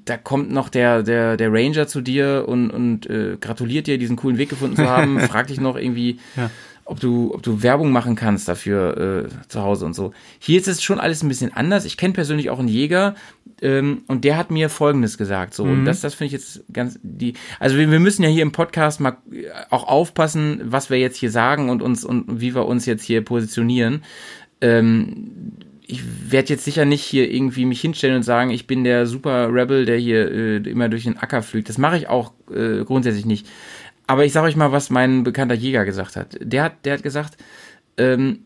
da kommt noch der, der, der Ranger zu dir und, und äh, gratuliert dir, diesen coolen Weg gefunden zu haben, fragt dich noch irgendwie, Ja. ob du, ob du Werbung machen kannst dafür äh, zu Hause und so. Hier ist es schon alles ein bisschen anders. Ich kenne persönlich auch einen Jäger ähm, und der hat mir Folgendes gesagt. So, und das, das finde ich jetzt ganz die. Also wir, wir müssen ja hier im Podcast mal äh, auch aufpassen, was wir jetzt hier sagen und uns und wie wir uns jetzt hier positionieren. Ähm, ich werde jetzt sicher nicht hier irgendwie mich hinstellen und sagen, ich bin der super Rebel, der hier äh, immer durch den Acker fliegt. Das mache ich auch äh, grundsätzlich nicht. Aber ich sage euch mal, was mein bekannter Jäger gesagt hat. Der hat, der hat gesagt, ähm,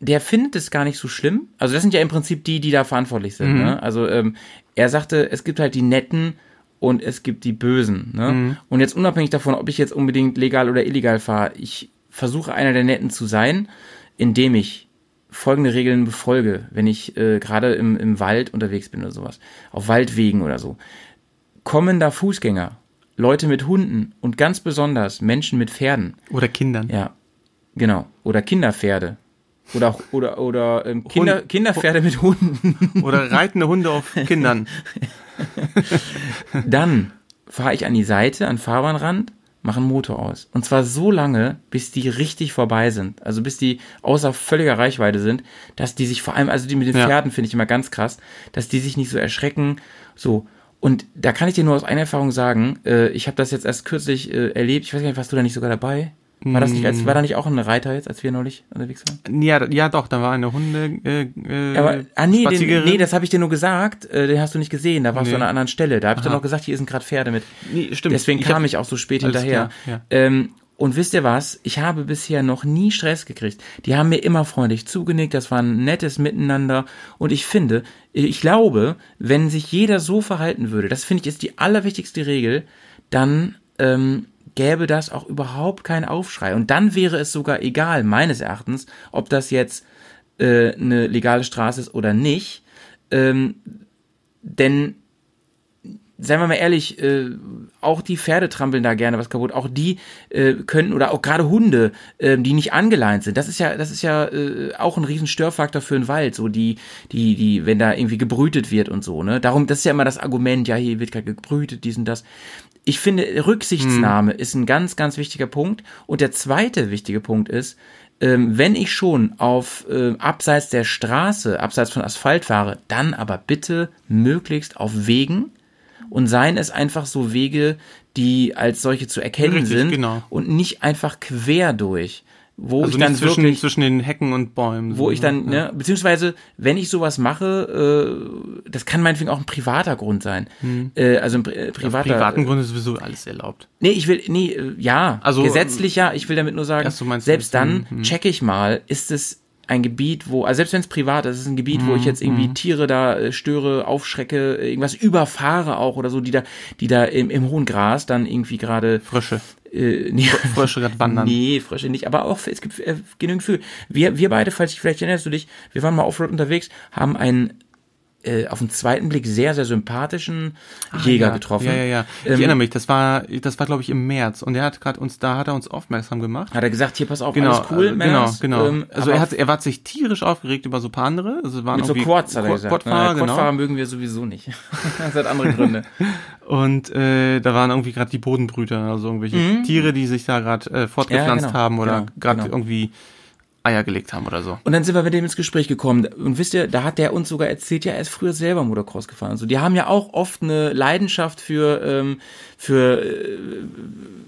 der findet es gar nicht so schlimm. Also das sind ja im Prinzip die, die da verantwortlich sind. Ne? Also ähm, er sagte, es gibt halt die Netten und es gibt die Bösen. Ne? Und jetzt unabhängig davon, ob ich jetzt unbedingt legal oder illegal fahre, ich versuche einer der Netten zu sein, indem ich folgende Regeln befolge, wenn ich äh, gerade im, im Wald unterwegs bin oder sowas, auf Waldwegen oder so. Kommen da Fußgänger, Leute mit Hunden und ganz besonders Menschen mit Pferden, Oder Kindern. ja, genau. Oder Kinderpferde. Oder auch, oder, oder ähm, Kinder, Hund- Kinderpferde mit Hunden. Oder reitende Hunde auf Kindern. Dann fahre ich an die Seite, an Fahrbahnrand, mache einen Motor aus. Und zwar so lange, bis die richtig vorbei sind. Also bis die außer völliger Reichweite sind, dass die sich vor allem, also die mit den Ja. Pferden finde ich immer ganz krass, dass die sich nicht so erschrecken. So. Und da kann ich dir nur aus einer Erfahrung sagen, äh, ich habe das jetzt erst kürzlich äh, erlebt. Ich weiß gar nicht, warst du da nicht sogar dabei? War das nicht, als, war da nicht auch ein Reiter jetzt, als wir neulich unterwegs waren? Ja, ja, doch, da war eine Hunde, äh, äh, Aber, ah nee, den, nee, das habe ich dir nur gesagt, äh, den hast du nicht gesehen, da warst du Nee. an einer anderen Stelle. Da habe ich dann noch gesagt, hier sind gerade Pferde mit. Nee, stimmt. Deswegen Ich kam hab- ich auch so spät hinterher. klar, ähm, und wisst ihr was? Ich habe bisher noch nie Stress gekriegt. Die haben mir immer freundlich zugenickt, das war ein nettes Miteinander. Und ich finde, ich glaube, wenn sich jeder so verhalten würde, das finde ich ist die allerwichtigste Regel, dann ähm, gäbe das auch überhaupt keinen Aufschrei. Und dann wäre es sogar egal, meines Erachtens, ob das jetzt äh, eine legale Straße ist oder nicht. Ähm, denn seien wir mal ehrlich, äh, auch die Pferde trampeln da gerne was kaputt. Auch die äh, können oder auch gerade Hunde, äh, die nicht angeleint sind. Das ist ja, das ist ja äh, auch ein riesen Störfaktor für den Wald. So die, die, die, wenn da irgendwie gebrütet wird und so. Ne, darum, das ist ja immer das Argument. Ja, hier wird gerade gebrütet, dies und das. Ich finde, Rücksichtnahme ist ein ganz, ganz wichtiger Punkt. Und der zweite wichtige Punkt ist, ähm, wenn ich schon auf äh, abseits der Straße, abseits von Asphalt fahre, dann aber bitte möglichst auf Wegen und seien es einfach so Wege, die als solche zu erkennen Richtig, sind genau. und nicht einfach quer durch, wo Also ich dann zwischen, wirklich zwischen den Hecken und Bäumen. wo so, ich dann, ja. ne, beziehungsweise, wenn ich sowas mache, äh, das kann meinetwegen auch ein privater Grund sein. Äh, also ein äh, privater. privaten Gründen ist sowieso alles erlaubt. Nee, ich will, nee, äh, ja, Also, gesetzlich ja, ich will damit nur sagen, meinst selbst das? dann Hm, hm. checke ich mal, ist es ein Gebiet, wo, also selbst wenn es privat ist, ist es ein Gebiet, wo Hm, ich jetzt irgendwie Tiere da äh, störe, aufschrecke, irgendwas überfahre auch oder so, die da, die da im, im hohen Gras dann irgendwie gerade Frösche. Äh, nee, Frösche gerade wandern. Nee, Frösche nicht, aber auch, es gibt äh, genügend Fühl. Wir, wir beide, falls ich vielleicht erinnerst du dich, wir waren mal Offroad unterwegs, haben einen äh, auf den zweiten Blick sehr, sehr sympathischen Jäger Ah, ja. getroffen. Ja, ja, ja. Ich Ähm, erinnere mich, das war, das war glaube ich im März und er hat gerade uns, da hat er uns aufmerksam gemacht. Hat er gesagt, hier pass auf, Genau, alles cool, äh, genau, Männers. genau. Ähm, also er hat, er war sich tierisch aufgeregt über so ein paar andere. Also waren mit so Quads, hat er gesagt. Quadfahrer, Naja, Quadfahrer genau. mögen wir sowieso nicht. das hat andere Gründe. Und äh, da waren irgendwie gerade die Bodenbrüter, also irgendwelche Tiere, die sich da gerade äh, fortgepflanzt Mhm. Ja, genau, haben oder genau, gerade genau. irgendwie Eier gelegt haben oder so. Und dann sind wir mit dem ins Gespräch gekommen. Und wisst ihr, da hat der uns sogar erzählt, ja, er ist früher selber Motocross gefahren. Also die haben ja auch oft eine Leidenschaft für, ähm, für äh,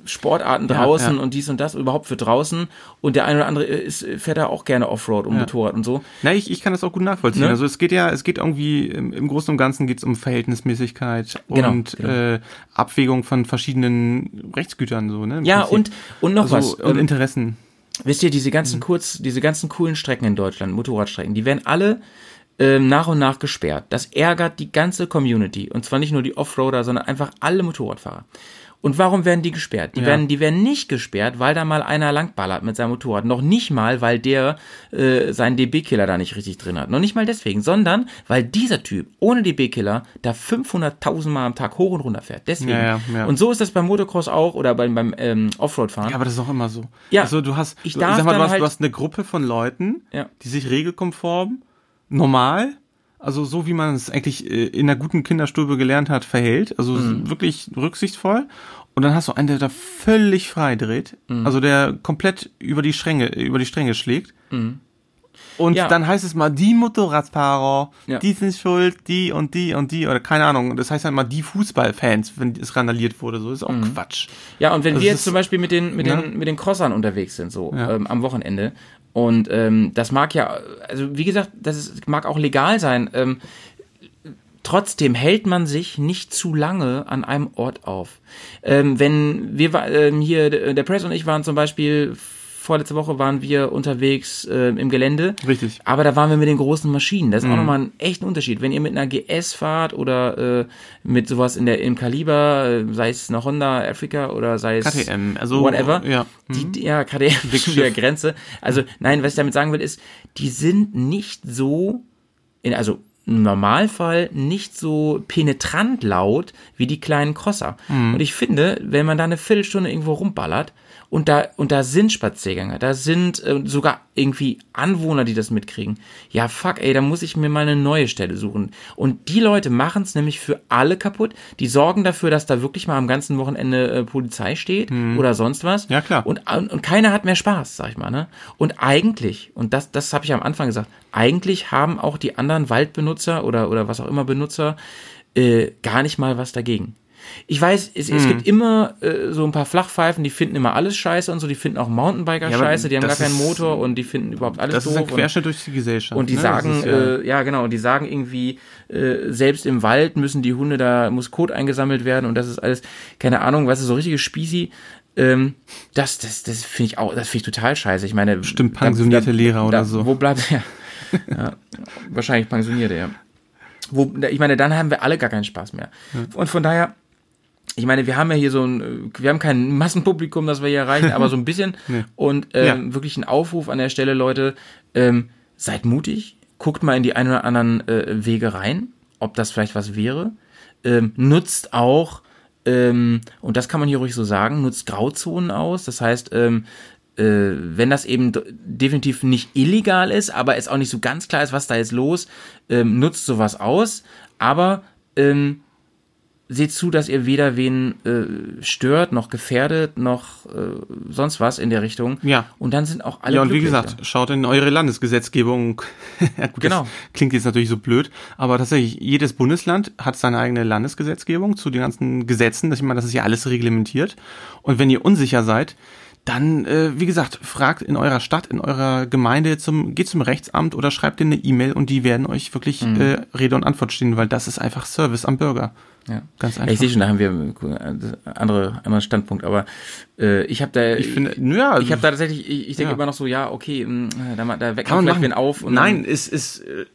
Sportarten draußen ja. und dies und das, überhaupt für draußen. Und der eine oder andere ist, fährt da auch gerne Offroad und Ja. Motorrad und so. Na, ich, ich kann das auch gut nachvollziehen. Ne? Also es geht ja, es geht irgendwie, im, im Großen und Ganzen geht es um Verhältnismäßigkeit Genau, und genau. Äh, Abwägung von verschiedenen Rechtsgütern so, ne? im Ja, Prinzip. und, und noch also, was. Und ähm, Interessen. Wisst ihr, diese Mhm. ganzen kurz, diese ganzen coolen Strecken in Deutschland, Motorradstrecken, die werden alle ähm, nach und nach gesperrt. Das ärgert die ganze Community. Und zwar nicht nur die Offroader, sondern einfach alle Motorradfahrer. Und warum werden die gesperrt? Die, Ja. werden, die werden nicht gesperrt, weil da mal einer langballert mit seinem Motorrad. Noch nicht mal, weil der äh, seinen DB-Killer da nicht richtig drin hat. Noch nicht mal deswegen, sondern weil dieser Typ ohne DB-Killer da 500.000 Mal am Tag hoch und runter fährt. Deswegen. Ja, ja, ja. Und so ist das beim Motocross auch oder beim, beim ähm, Offroad-Fahren. Ja, aber das ist auch immer so. Ja. Also du hast, Ich du, darf sag mal, du hast, halt- du hast eine Gruppe von Leuten, die sich regelkonform, normal, also so wie man es eigentlich äh, in einer guten Kinderstube gelernt hat, verhält, also Mhm. wirklich rücksichtsvoll. Und dann hast du einen, der da völlig frei dreht, Mhm. also der komplett über die Stränge, über die Stränge schlägt. Und Mhm. Ja. dann heißt es mal, die Motorradfahrer, Ja. die sind schuld, die und die und die, oder keine Ahnung. Das heißt dann mal die Fußballfans, wenn es randaliert wurde. So ist auch Mhm. Quatsch. Ja, und wenn Also wir jetzt zum Beispiel mit den, mit Ja. den, mit den Crossern unterwegs sind, so Ja. ähm, am Wochenende, und ähm, das mag ja, also wie gesagt, das ist, mag auch legal sein, ähm, trotzdem hält man sich nicht zu lange an einem Ort auf. Ähm, wenn wir ähm, hier, der Press und ich waren zum Beispiel, vorletzte Woche waren wir unterwegs ähm, im Gelände. Richtig. Aber da waren wir mit den großen Maschinen. Das ist auch Mhm. nochmal ein echter Unterschied. Wenn ihr mit einer GS fahrt oder äh, mit sowas in der im Kaliber, äh, sei es eine Honda Africa oder sei es KTM, also whatever. ja. Die, die, ja, KTM ist wieder Grenze. Also nein, was ich damit sagen will, ist, die sind nicht so, in, also im Normalfall nicht so penetrant laut wie die kleinen Crosser. Und ich finde, wenn man da eine Viertelstunde irgendwo rumballert und da, und da sind Spaziergänger, da sind äh, sogar irgendwie Anwohner, die das mitkriegen. Ja, fuck, ey, da muss ich mir mal eine neue Stelle suchen. Und die Leute machen es nämlich für alle kaputt. Die sorgen dafür, dass da wirklich mal am ganzen Wochenende äh, Polizei steht oder sonst was. Ja, klar. Und, und, und keiner hat mehr Spaß, sag ich mal. Ne? Und eigentlich, und das, das habe ich am Anfang gesagt, eigentlich haben auch die anderen Waldbenutzer oder, oder was auch immer Benutzer äh, gar nicht mal was dagegen. Ich weiß, es, Hm. es gibt immer äh, so ein paar Flachpfeifen, die finden immer alles scheiße und so, die finden auch Mountainbiker Ja, scheiße, die haben gar das keinen ist- Motor und die finden überhaupt alles Das ist doof. ein Querschnitt durch die Gesellschaft. Und, die ne? sagen, Das ist, ja, äh, ja genau, und die sagen irgendwie, äh, selbst im Wald müssen die Hunde, da muss Kot eingesammelt werden und das ist alles, keine Ahnung, was ist so richtige Spießi. Ähm, das, das, das finde ich auch, das finde ich total scheiße. Ich meine, Bestimmt pensionierte Lehrer oder so. Wo bleibt ja, ja, wahrscheinlich pensionierte, ja. Wo, ich meine, dann haben wir alle gar keinen Spaß mehr. Und von daher, ich meine, wir haben ja hier so ein, äh, wir haben kein Massenpublikum, das wir hier erreichen, aber so ein bisschen. Und ähm, wirklich ein Aufruf an der Stelle, Leute, ähm, seid mutig, guckt mal in die ein oder anderen äh, Wege rein, ob das vielleicht was wäre. Ähm, nutzt auch, ähm, und das kann man hier ruhig so sagen, nutzt Grauzonen aus. Das heißt, ähm, äh, wenn das eben definitiv nicht illegal ist, aber es auch nicht so ganz klar ist, was da jetzt los, ähm, nutzt sowas aus, aber ähm, seht zu, dass ihr weder wen äh, stört, noch gefährdet, noch äh, sonst was in der Richtung. Ja. Und dann sind auch alle ja, und wie gesagt, schaut in eure Landesgesetzgebung. ja, gut, Genau. Klingt jetzt natürlich so blöd, aber tatsächlich, jedes Bundesland hat seine eigene Landesgesetzgebung zu den ganzen Gesetzen. Ich meine, das ist ja alles reglementiert. Und wenn ihr unsicher seid, dann, äh, wie gesagt, fragt in eurer Stadt, in eurer Gemeinde zum, geht zum Rechtsamt oder schreibt denen eine E-Mail und die werden euch wirklich Mhm. äh, Rede und Antwort stehen, weil das ist einfach Service am Bürger. Ja. Ganz Ja, einfach. ich sehe schon, da haben wir äh, andere, anderen Standpunkt, aber äh, ich habe da, Ich finde, ja, ich habe da tatsächlich, ich, ich denke Ja. immer noch so, ja, okay, mh, da, ma- da weckt man vielleicht machen. wen auf. Nein, es ist, äh,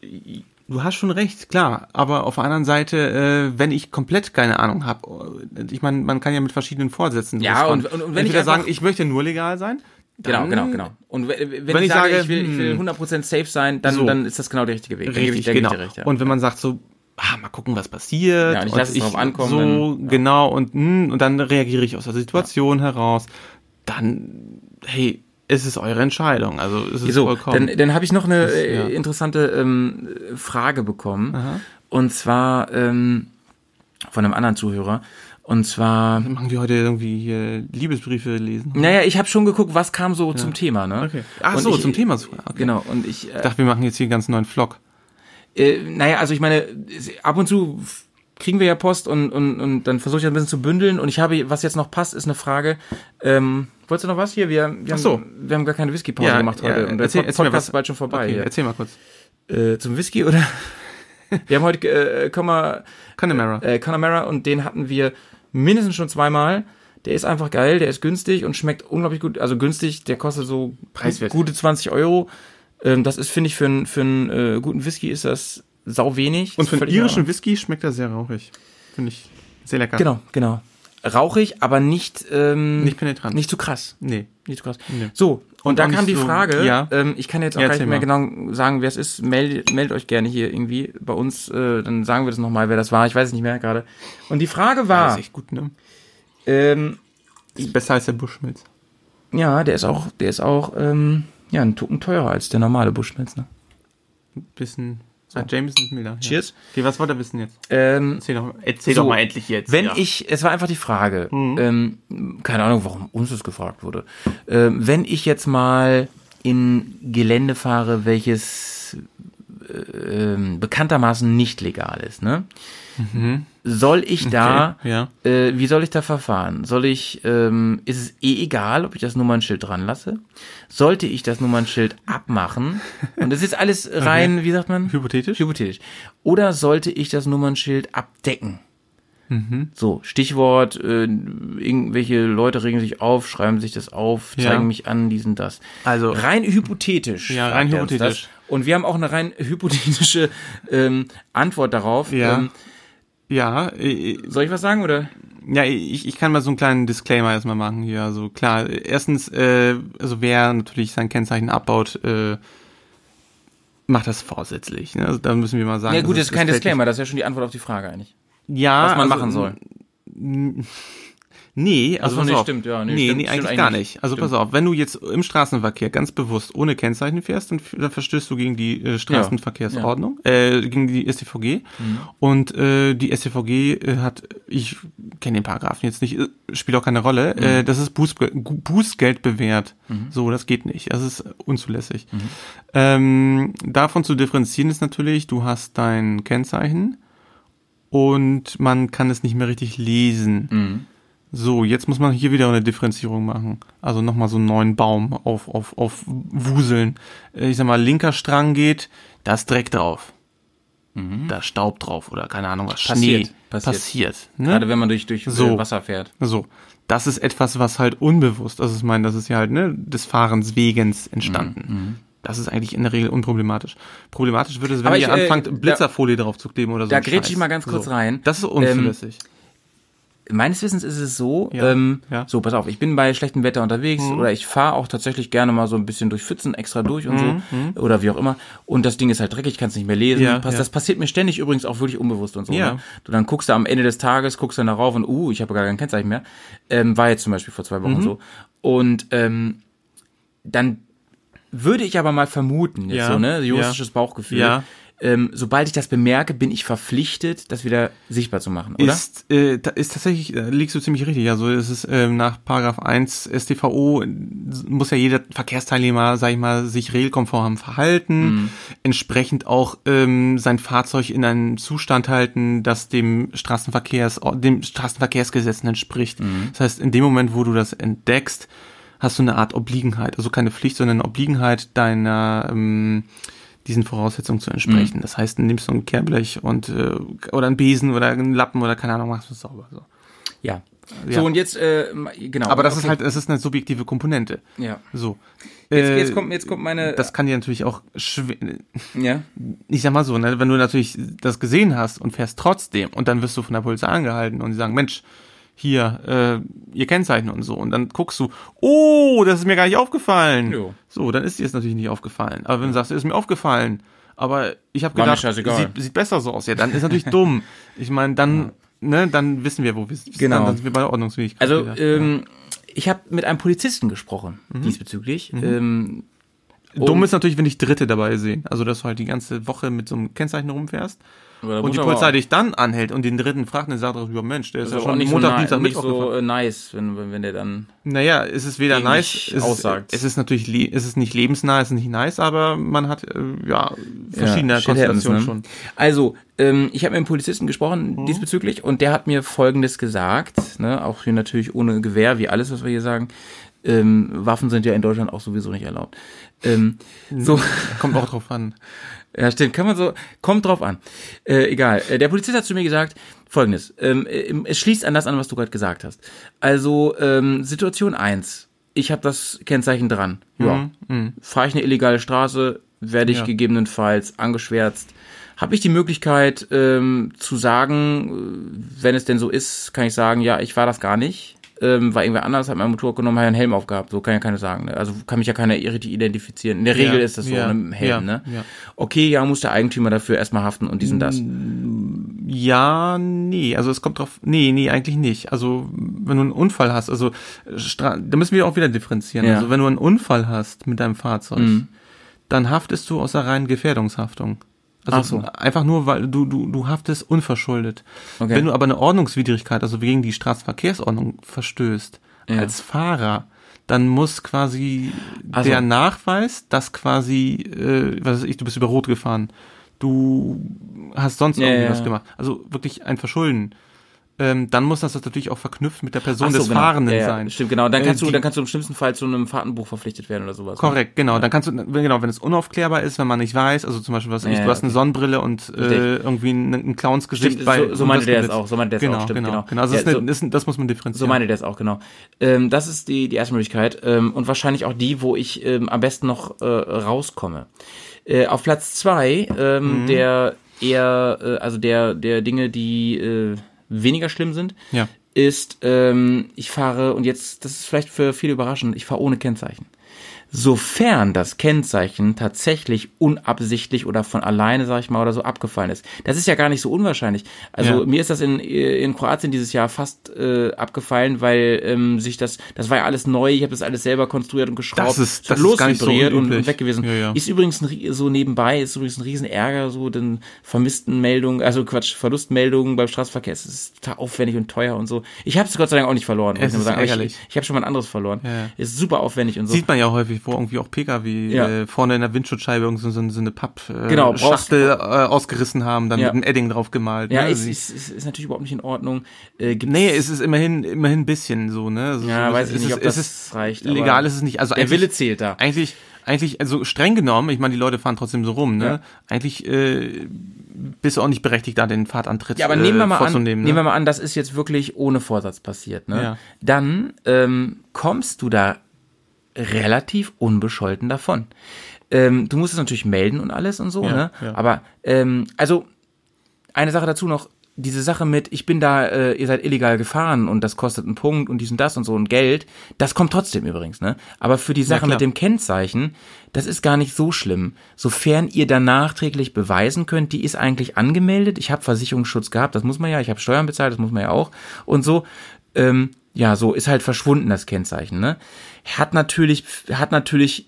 du hast schon recht, klar. Aber auf der anderen Seite, äh, wenn ich komplett keine Ahnung habe, ich meine, man kann ja mit verschiedenen Vorsätzen Ja, und- und- und wenn ich sagen, ich möchte nur legal sein. Genau, dann- genau, genau. Und wenn, wenn, ich, ich sage, ich, will, ich will hm. 100% safe sein, dann, So. dann ist das genau der richtige Weg. Richtig, genau. recht, ja. Und wenn man sagt so, ah, mal gucken, was passiert. Ja, und ich lasse es drauf ankommen, So, dann- ja. genau, und, mh, und dann reagiere ich aus der Situation heraus. Dann, hey, es ist eure Entscheidung. Also es ist So, vollkommen. dann, dann habe ich noch eine Das, äh, ja. interessante ähm, Frage bekommen. Und zwar ähm, von einem anderen Zuhörer. Und zwar, Machen wir heute irgendwie hier Liebesbriefe lesen? naja, ich habe schon geguckt, was kam so zum Thema, ne? Okay. Ach Und so, ich, zum Thema. Okay. Genau, und ich, Ich äh, dachte, wir machen jetzt hier einen ganz neuen Vlog. äh, naja, also ich meine, ab und zu kriegen wir ja Post und, und, und dann versuche ich das ein bisschen zu bündeln. Und ich habe, was jetzt noch passt, ist eine Frage. Ähm, wolltest du noch was hier? Wir, wir, Ach so. haben, wir haben gar keine Whisky-Pause gemacht heute. und der erzähl, Pod- erzähl mir Podcast ist bald schon vorbei. Okay, erzähl mal kurz. Äh, zum Whisky oder? wir haben heute äh, Connemara. äh, Connemara und den hatten wir mindestens schon zweimal. Der ist einfach geil, der ist günstig und schmeckt unglaublich gut. Also günstig, der kostet so Preiswert. gute 20 Euro. Ähm, das ist, finde ich, für, einen- für einen äh, guten Whisky ist das sau wenig. Und für einen irischen. Whisky schmeckt er sehr rauchig. Finde ich sehr lecker. Genau, genau. Rauchig, aber nicht, ähm, Nicht penetrant. nicht zu krass. Nee. Nicht zu krass. Nee. So, und, Und da auch kam die so- Frage, ja. ähm, ich kann jetzt auch Ja, gar nicht mehr genau sagen, wer es ist. Meldet, meldet euch gerne hier irgendwie bei uns, äh, dann sagen wir das nochmal, wer das war. Ich weiß es nicht mehr gerade. Und die Frage Das war, ist echt gut, ne? ähm, Ist besser als der Buschmilz. ja, der ist auch, der ist auch, ähm, ja, ein Tucken teurer als der normale Bushmills, ne? Ein bisschen. So. Jameson ist milder. Cheers. Ja. Okay, was wollt ihr wissen jetzt? Ähm, Erzähl doch, erzähl So, doch mal endlich jetzt. Wenn ja. ich, es war einfach die Frage, ähm, keine Ahnung, warum uns das gefragt wurde. Ähm, wenn ich jetzt mal in Gelände fahre, welches äh, bekanntermaßen nicht legal ist, ne? Soll ich da, Okay, ja. äh, wie soll ich da verfahren? Soll ich, ähm, ist es eh egal, ob ich das Nummernschild dran lasse? Sollte ich das Nummernschild abmachen? Und das ist alles rein, wie sagt man? Hypothetisch? Hypothetisch. Oder sollte ich das Nummernschild abdecken? Mhm. So, Stichwort, äh, irgendwelche Leute regen sich auf, schreiben sich das auf, Ja. zeigen mich an, diesen, das. Also- rein hypothetisch. Ja, rein hypothetisch. Und wir haben auch eine rein hypothetische ähm, Antwort darauf. Ja. Ähm, Ja, äh, soll ich was sagen oder? ja, ich, ich kann mal so einen kleinen Disclaimer erstmal machen hier. Also klar, erstens, äh, also wer natürlich sein Kennzeichen abbaut, äh, macht das vorsätzlich. Ne? Also da müssen wir mal sagen. Ja gut, das ist kein Disclaimer, das ist ja schon die Antwort auf die Frage eigentlich. Ja, Was man also, machen soll. Nee, also Ach so, pass nee, auf. stimmt, ja, nee, nee, stimmt, nee, stimmt eigentlich gar eigentlich. nicht. Also Stimmt. pass auf, wenn du jetzt im Straßenverkehr ganz bewusst ohne Kennzeichen fährst, dann, dann verstößt du gegen die äh, Straßenverkehrsordnung, äh, gegen die StVG. Mhm. Und äh, die StVG äh, hat, ich kenne den Paragraphen jetzt nicht, äh, spielt auch keine Rolle, Mhm. äh, das ist Gu- Bußgeld bewährt. So, das geht nicht. Das ist unzulässig. Mhm. Ähm, davon zu differenzieren ist natürlich, du hast dein Kennzeichen und man kann es nicht mehr richtig lesen. Mhm. So, jetzt muss man hier wieder eine Differenzierung machen. Also nochmal so einen neuen Baum auf, auf, auf Wuseln. Äh, Ich sag mal, linker Strang geht, da ist Dreck drauf. Da ist Staub drauf oder keine Ahnung was. Passiert, Schnee. passiert. Passiert. ne? Gerade wenn man durch, durch So. Wasser fährt. So. Das ist etwas, was halt unbewusst, also ich meine, das ist ja halt, ne, des Fahrens wegens entstanden. Mhm, Das ist eigentlich in der Regel unproblematisch. Problematisch wird es, wenn Aber ihr ich, äh, anfangt, da- Blitzerfolie drauf zu kleben oder so. da ein grätsch ich mal ganz kurz so. rein. Das ist unzulässig. Meines Wissens ist es so, Ja, ähm, ja. Mhm. so, pass auf, ich bin bei schlechtem Wetter unterwegs oder ich fahre auch tatsächlich gerne mal so ein bisschen durch Pfützen extra durch und so oder wie auch immer und das Ding ist halt dreckig, kannst nicht mehr lesen. Mhm, Ja. Das passiert mir ständig übrigens auch wirklich unbewusst und so. Ne? Du dann guckst du am Ende des Tages, guckst dann darauf und uh, ich habe gar kein Kennzeichen mehr. Ähm, war jetzt zum Beispiel vor zwei Mhm. Wochen so. Und ähm, dann würde ich aber mal vermuten, jetzt Ja, so, ne, juristisches Bauchgefühl. Ähm, sobald ich das bemerke, bin ich verpflichtet, das wieder sichtbar zu machen, oder? Ist, äh, ist tatsächlich, da liegst du ziemlich richtig. Also es ist ähm, nach Paragraph 1 StVO äh, muss ja jeder Verkehrsteilnehmer, sag ich mal, sich regelkonform verhalten, entsprechend auch ähm, sein Fahrzeug in einen Zustand halten, das dem Straßenverkehrs, dem Straßenverkehrsgesetzen entspricht. Das heißt, in dem Moment, wo du das entdeckst, hast du eine Art Obliegenheit, also keine Pflicht, sondern eine Obliegenheit deiner ähm, diesen Voraussetzungen zu entsprechen. Das heißt, du nimmst so ein Kehrblech und äh, oder einen Besen oder einen Lappen oder keine Ahnung, machst du es sauber. So. Ja. Ja. So, und jetzt, äh, genau. Aber das ist okay. halt, es ist eine subjektive Komponente. Ja. So. Jetzt, Äh, jetzt, kommt, jetzt kommt meine. das kann dir natürlich auch schwer, ja. ich sag mal so, ne, wenn du natürlich das gesehen hast und fährst trotzdem und dann wirst du von der Polizei angehalten und die sagen, Mensch, hier, äh, ihr Kennzeichen und so. Und dann guckst du, oh, das ist mir gar nicht aufgefallen. Jo. So, dann ist dir es natürlich nicht aufgefallen. Aber wenn du sagst, ist mir aufgefallen, aber ich habe gedacht, sieht, sieht besser so aus. Ja, dann ist natürlich dumm. Ich meine, dann, ne, dann wissen wir, wo wir sind. Genau. Dann, dann sind wir bei der Ordnungsfähigkeit. Also, wieder. ähm, ich habe mit einem Polizisten gesprochen Mhm. diesbezüglich. Ähm, Dumm ist natürlich, wenn dich Dritte dabei sehen. Also, dass du halt die ganze Woche mit so einem Kennzeichen rumfährst. Und die Polizei dich dann anhält und den Dritten fragt und sagt darüber, Mensch, der ist ist ja schon nicht Montag, so, Dienstag, Mittwoch so gefahren. nice, wenn, wenn, wenn der dann. Naja, es ist weder nice, es ist, aussagt. es ist natürlich, es ist nicht lebensnah, es ist nicht nice, aber man hat, äh, ja, verschiedene Ja, Konstellationen ne? schon. Also, ähm, ich habe mit einem Polizisten gesprochen Mhm. diesbezüglich und der hat mir Folgendes gesagt, ne, auch hier natürlich ohne Gewehr, wie alles, was wir hier sagen. Ähm, Waffen sind ja in Deutschland auch sowieso nicht erlaubt. Ähm, so, Kommt auch drauf an. ja, stimmt, kann man so, kommt drauf an. Äh, egal. Äh, Der Polizist hat zu mir gesagt, folgendes, ähm, äh, es schließt an das an, was du gerade gesagt hast. Also, ähm, Situation eins ich habe das Kennzeichen dran. Ja. Fahre ich eine illegale Straße, werde ich Ja. gegebenenfalls angeschwärzt. Habe ich die Möglichkeit ähm, zu sagen, äh, wenn es denn so ist, kann ich sagen, ja, ich war das gar nicht. Ähm, war irgendwer anders, hat mein Motorrad genommen, hat einen Helm aufgehabt. So kann ja keiner sagen. Ne? Also kann mich ja keiner richtig identifizieren. In der Regel ist das so, ja, ne, mit dem Helm. ja, ne? ja. Okay, ja, muss der Eigentümer dafür erstmal haften und dies und das. Ja, nee, also es kommt drauf, nee, nee, eigentlich nicht. Also, wenn du einen Unfall hast, also, Stra da müssen wir auch wieder differenzieren. Also, wenn du einen Unfall hast mit deinem Fahrzeug, Mhm. dann haftest du aus der reinen Gefährdungshaftung. Also, so. einfach nur, weil du, du, du haftest unverschuldet. Okay. Wenn du aber eine Ordnungswidrigkeit, also gegen die Straßenverkehrsordnung verstößt, Ja. als Fahrer, dann muss quasi Also- der Nachweis, dass quasi, äh, was weiß ich, du bist über Rot gefahren, du hast sonst Ja, irgendwie ja, was ja. gemacht, also wirklich ein Verschulden. Ähm, dann muss das natürlich auch verknüpft mit der Person so, des genau. Fahrenden ja, ja, sein. Stimmt, genau. Dann Äh, kannst du, die- dann kannst du im schlimmsten Fall zu einem Fahrtenbuch verpflichtet werden oder sowas. ne? Korrekt, genau. Dann kannst du, genau, wenn es unaufklärbar ist, wenn man nicht weiß, also zum Beispiel, was ich, Ja, du hast eine. Sonnenbrille und äh, irgendwie ein, ein Clownsgesicht Stimmt, bei. so- so meinte der es auch, so meinte der es genau, auch, stimmt, genau, genau. genau. Also Ja, das, so- eine, ist- das muss man differenzieren. So meine der es auch, genau. Ähm, das ist die, die erste Möglichkeit ähm, und wahrscheinlich auch die, wo ich ähm, am besten noch äh, rauskomme. Äh, auf Platz zwei ähm, der eher, äh, also der, der Dinge, die äh, weniger schlimm sind, Ja. ist, ähm, ich fahre, und jetzt, das ist vielleicht für viele überraschend, ich fahre ohne Kennzeichen. Sofern das Kennzeichen tatsächlich unabsichtlich oder von alleine, sag ich mal, oder so abgefallen ist. Das ist ja gar nicht so unwahrscheinlich. Also Ja. mir ist das in, in Kroatien dieses Jahr fast äh, abgefallen, weil ähm, sich das, das war ja alles neu, ich habe das alles selber konstruiert und geschraubt. Das ist- das ist gar nicht so und, weg gewesen. Ja, ja. Ist übrigens ein, so nebenbei, ist übrigens ein riesen Ärger, so den vermissten Meldungen, also Quatsch, Verlustmeldungen beim Straßenverkehr. Es ist total aufwendig und teuer und so. Ich habe es Gott sei Dank auch nicht verloren. muss Es ich nur ist sagen. Ich, ich habe schon mal ein anderes verloren. Ist super aufwendig und so. Sieht man ja häufig, wo irgendwie auch PKW Ja. äh, vorne in der Windschutzscheibe irgendwie so, so, eine Papp äh, Genau, brauchst- Schachtel äh, ausgerissen haben, dann Ja. mit einem Edding drauf gemalt. ja, ne? ist, Also ist, ist, ist natürlich überhaupt nicht in Ordnung. Äh, Nee, es ist immerhin, immerhin ein bisschen so, ne? Also Ja, so, weiß ich nicht, ist, ob das ist reicht, Legal ist es nicht. Also der Wille zählt da. Eigentlich, eigentlich, also streng genommen, ich meine, die Leute fahren trotzdem so rum, ne? Ja. Eigentlich äh, bist du auch nicht berechtigt, da den Fahrtantritt Ja, aber nehmen wir äh, mal an, vorzunehmen. nehmen wir ne? mal an, das ist jetzt wirklich ohne Vorsatz passiert, ne? Ja. Dann ähm, kommst du da relativ unbescholten davon. Ähm, du musst es natürlich melden und alles und so, Ja, ne? ja. Aber ähm, also eine Sache dazu noch, diese Sache mit, ich bin da, äh, ihr seid illegal gefahren und das kostet einen Punkt und dies und das und so und Geld, das kommt trotzdem übrigens, ne? Aber für die Sache mit dem Kennzeichen, das ist gar nicht so schlimm. Sofern ihr dann nachträglich beweisen könnt, die ist eigentlich angemeldet, ich habe Versicherungsschutz gehabt, das muss man ja, ich habe Steuern bezahlt, das muss man ja auch und so. Ähm, ja, so ist halt verschwunden das Kennzeichen, ne? Hat natürlich, hat natürlich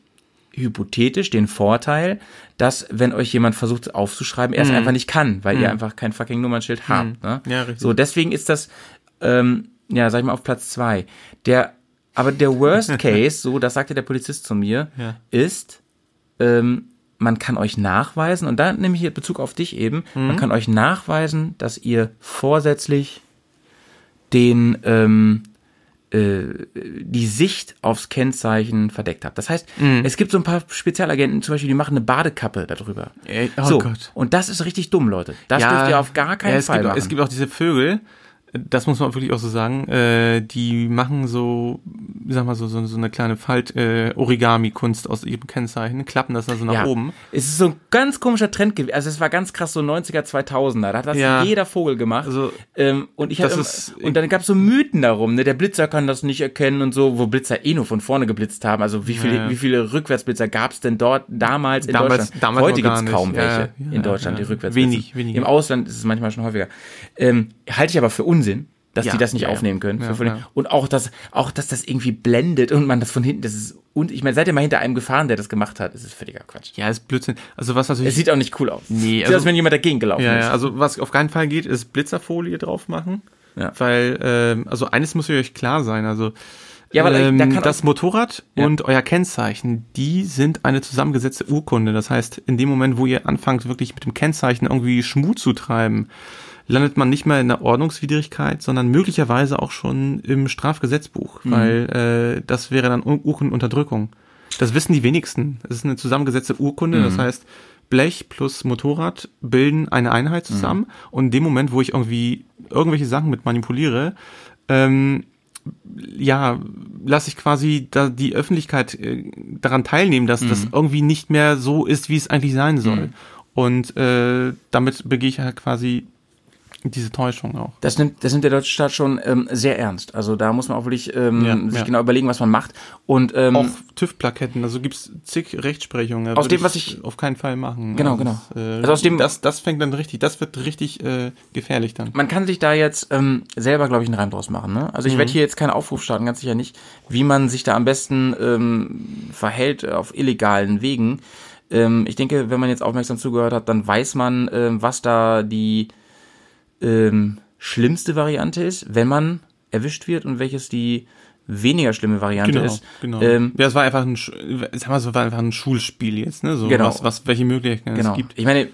hypothetisch den Vorteil, dass wenn euch jemand versucht aufzuschreiben, er es einfach nicht kann, weil ihr einfach kein fucking Nummernschild habt. Ne? Ja, richtig. So, deswegen ist das, ähm, ja, sag ich mal, auf Platz zwei. Der, aber der Worst Case, so, das sagte der Polizist zu mir, Ja. ist, ähm, man kann euch nachweisen, und da nehme ich hier Bezug auf dich eben, Mhm. man kann euch nachweisen, dass ihr vorsätzlich den, ähm, äh, die Sicht aufs Kennzeichen verdeckt habt. Das heißt, Mhm. es gibt so ein paar Spezialagenten, zum Beispiel, die machen eine Badekappe darüber. Ey, oh so, Gott. und das ist richtig dumm, Leute. Das dürft ihr auf gar keinen ja, Fall gibt, machen. Es gibt auch diese Vögel, das muss man wirklich auch so sagen, äh, die machen so, sag mal so, so, so eine kleine Falt, äh, aus ihrem Kennzeichen, klappen das also nach ja, oben. Es ist so ein ganz komischer Trend gewesen. Also es war ganz krass so 90er, 2000er. Da hat das Ja. jeder Vogel gemacht. Also, ähm, und ich ist- und dann gab es so Mythen darum, ne? Der Blitzer kann das nicht erkennen und so, wo Blitzer eh nur von vorne geblitzt haben. Also wie viele, Ja. wie viele Rückwärtsblitzer gab es denn dort damals in Damals- Deutschland? damals Heute gar gibt's kaum welche in Deutschland, die rückwärts Wenig, wenig. Im Ausland ist es manchmal schon häufiger. Ähm, halte ich aber für Unsinn. dass Ja, die das nicht ja, aufnehmen können. Ja. Und auch, dass, auch, dass das irgendwie blendet und man das von hinten, das ist, und ich meine, seid ihr mal hinter einem gefahren, der das gemacht hat, das ist völliger Quatsch. Ja, ist Blödsinn. Also was natürlich Es sieht auch nicht cool aus. Nee, Sieht also- aus, wenn jemand dagegen gelaufen Ja, ist. ja, also was auf keinen Fall geht, ist Blitzerfolie drauf machen. Ja. Weil, ähm, also eines muss euch klar sein, also Ja, aber da- ähm, da kann das Motorrad Ja. und euer Kennzeichen, die sind eine zusammengesetzte Urkunde. Das heißt, in dem Moment, wo ihr anfangt, wirklich mit dem Kennzeichen irgendwie Schmut zu treiben, landet man nicht mehr in der Ordnungswidrigkeit, sondern möglicherweise auch schon im Strafgesetzbuch, Mhm. weil äh, das wäre dann Ur Urkundenunterdrückung. Das wissen die wenigsten. Es ist eine zusammengesetzte Urkunde, Mhm. das heißt, Blech plus Motorrad bilden eine Einheit zusammen. Mhm. Und in dem Moment, wo ich irgendwie irgendwelche Sachen mit manipuliere, ähm, ja, lasse ich quasi da die Öffentlichkeit äh, daran teilnehmen, dass Mhm. das irgendwie nicht mehr so ist, wie es eigentlich sein soll. Und äh, damit begehe ich halt quasi diese Täuschung auch. Das nimmt, das nimmt der deutsche Staat schon ähm, sehr ernst. Also da muss man auch wirklich ähm, Ja, sich ja. genau überlegen, was man macht. Und ähm, Auch TÜV-Plaketten, also gibt's zig Rechtsprechungen. Aus dem, was ich- auf keinen Fall machen. Genau, also genau. Das, äh, Also aus dem- das, das fängt dann richtig, das wird richtig äh, gefährlich dann. man kann sich da jetzt ähm, selber, glaube ich, einen Reim draus machen. Ne? Also ich werde hier jetzt keinen Aufruf starten, ganz sicher nicht, wie man sich da am besten ähm, verhält auf illegalen Wegen. Ähm, ich denke, wenn man jetzt aufmerksam zugehört hat, dann weiß man, ähm, was da die ähm, schlimmste Variante ist, wenn man erwischt wird und welches die weniger schlimme Variante Genau, ist. genau. Ähm, ja, es war einfach ein, sag mal, so war einfach ein Schulspiel jetzt, ne? So Genau. was, was, welche Möglichkeiten Genau. es gibt. Ich meine,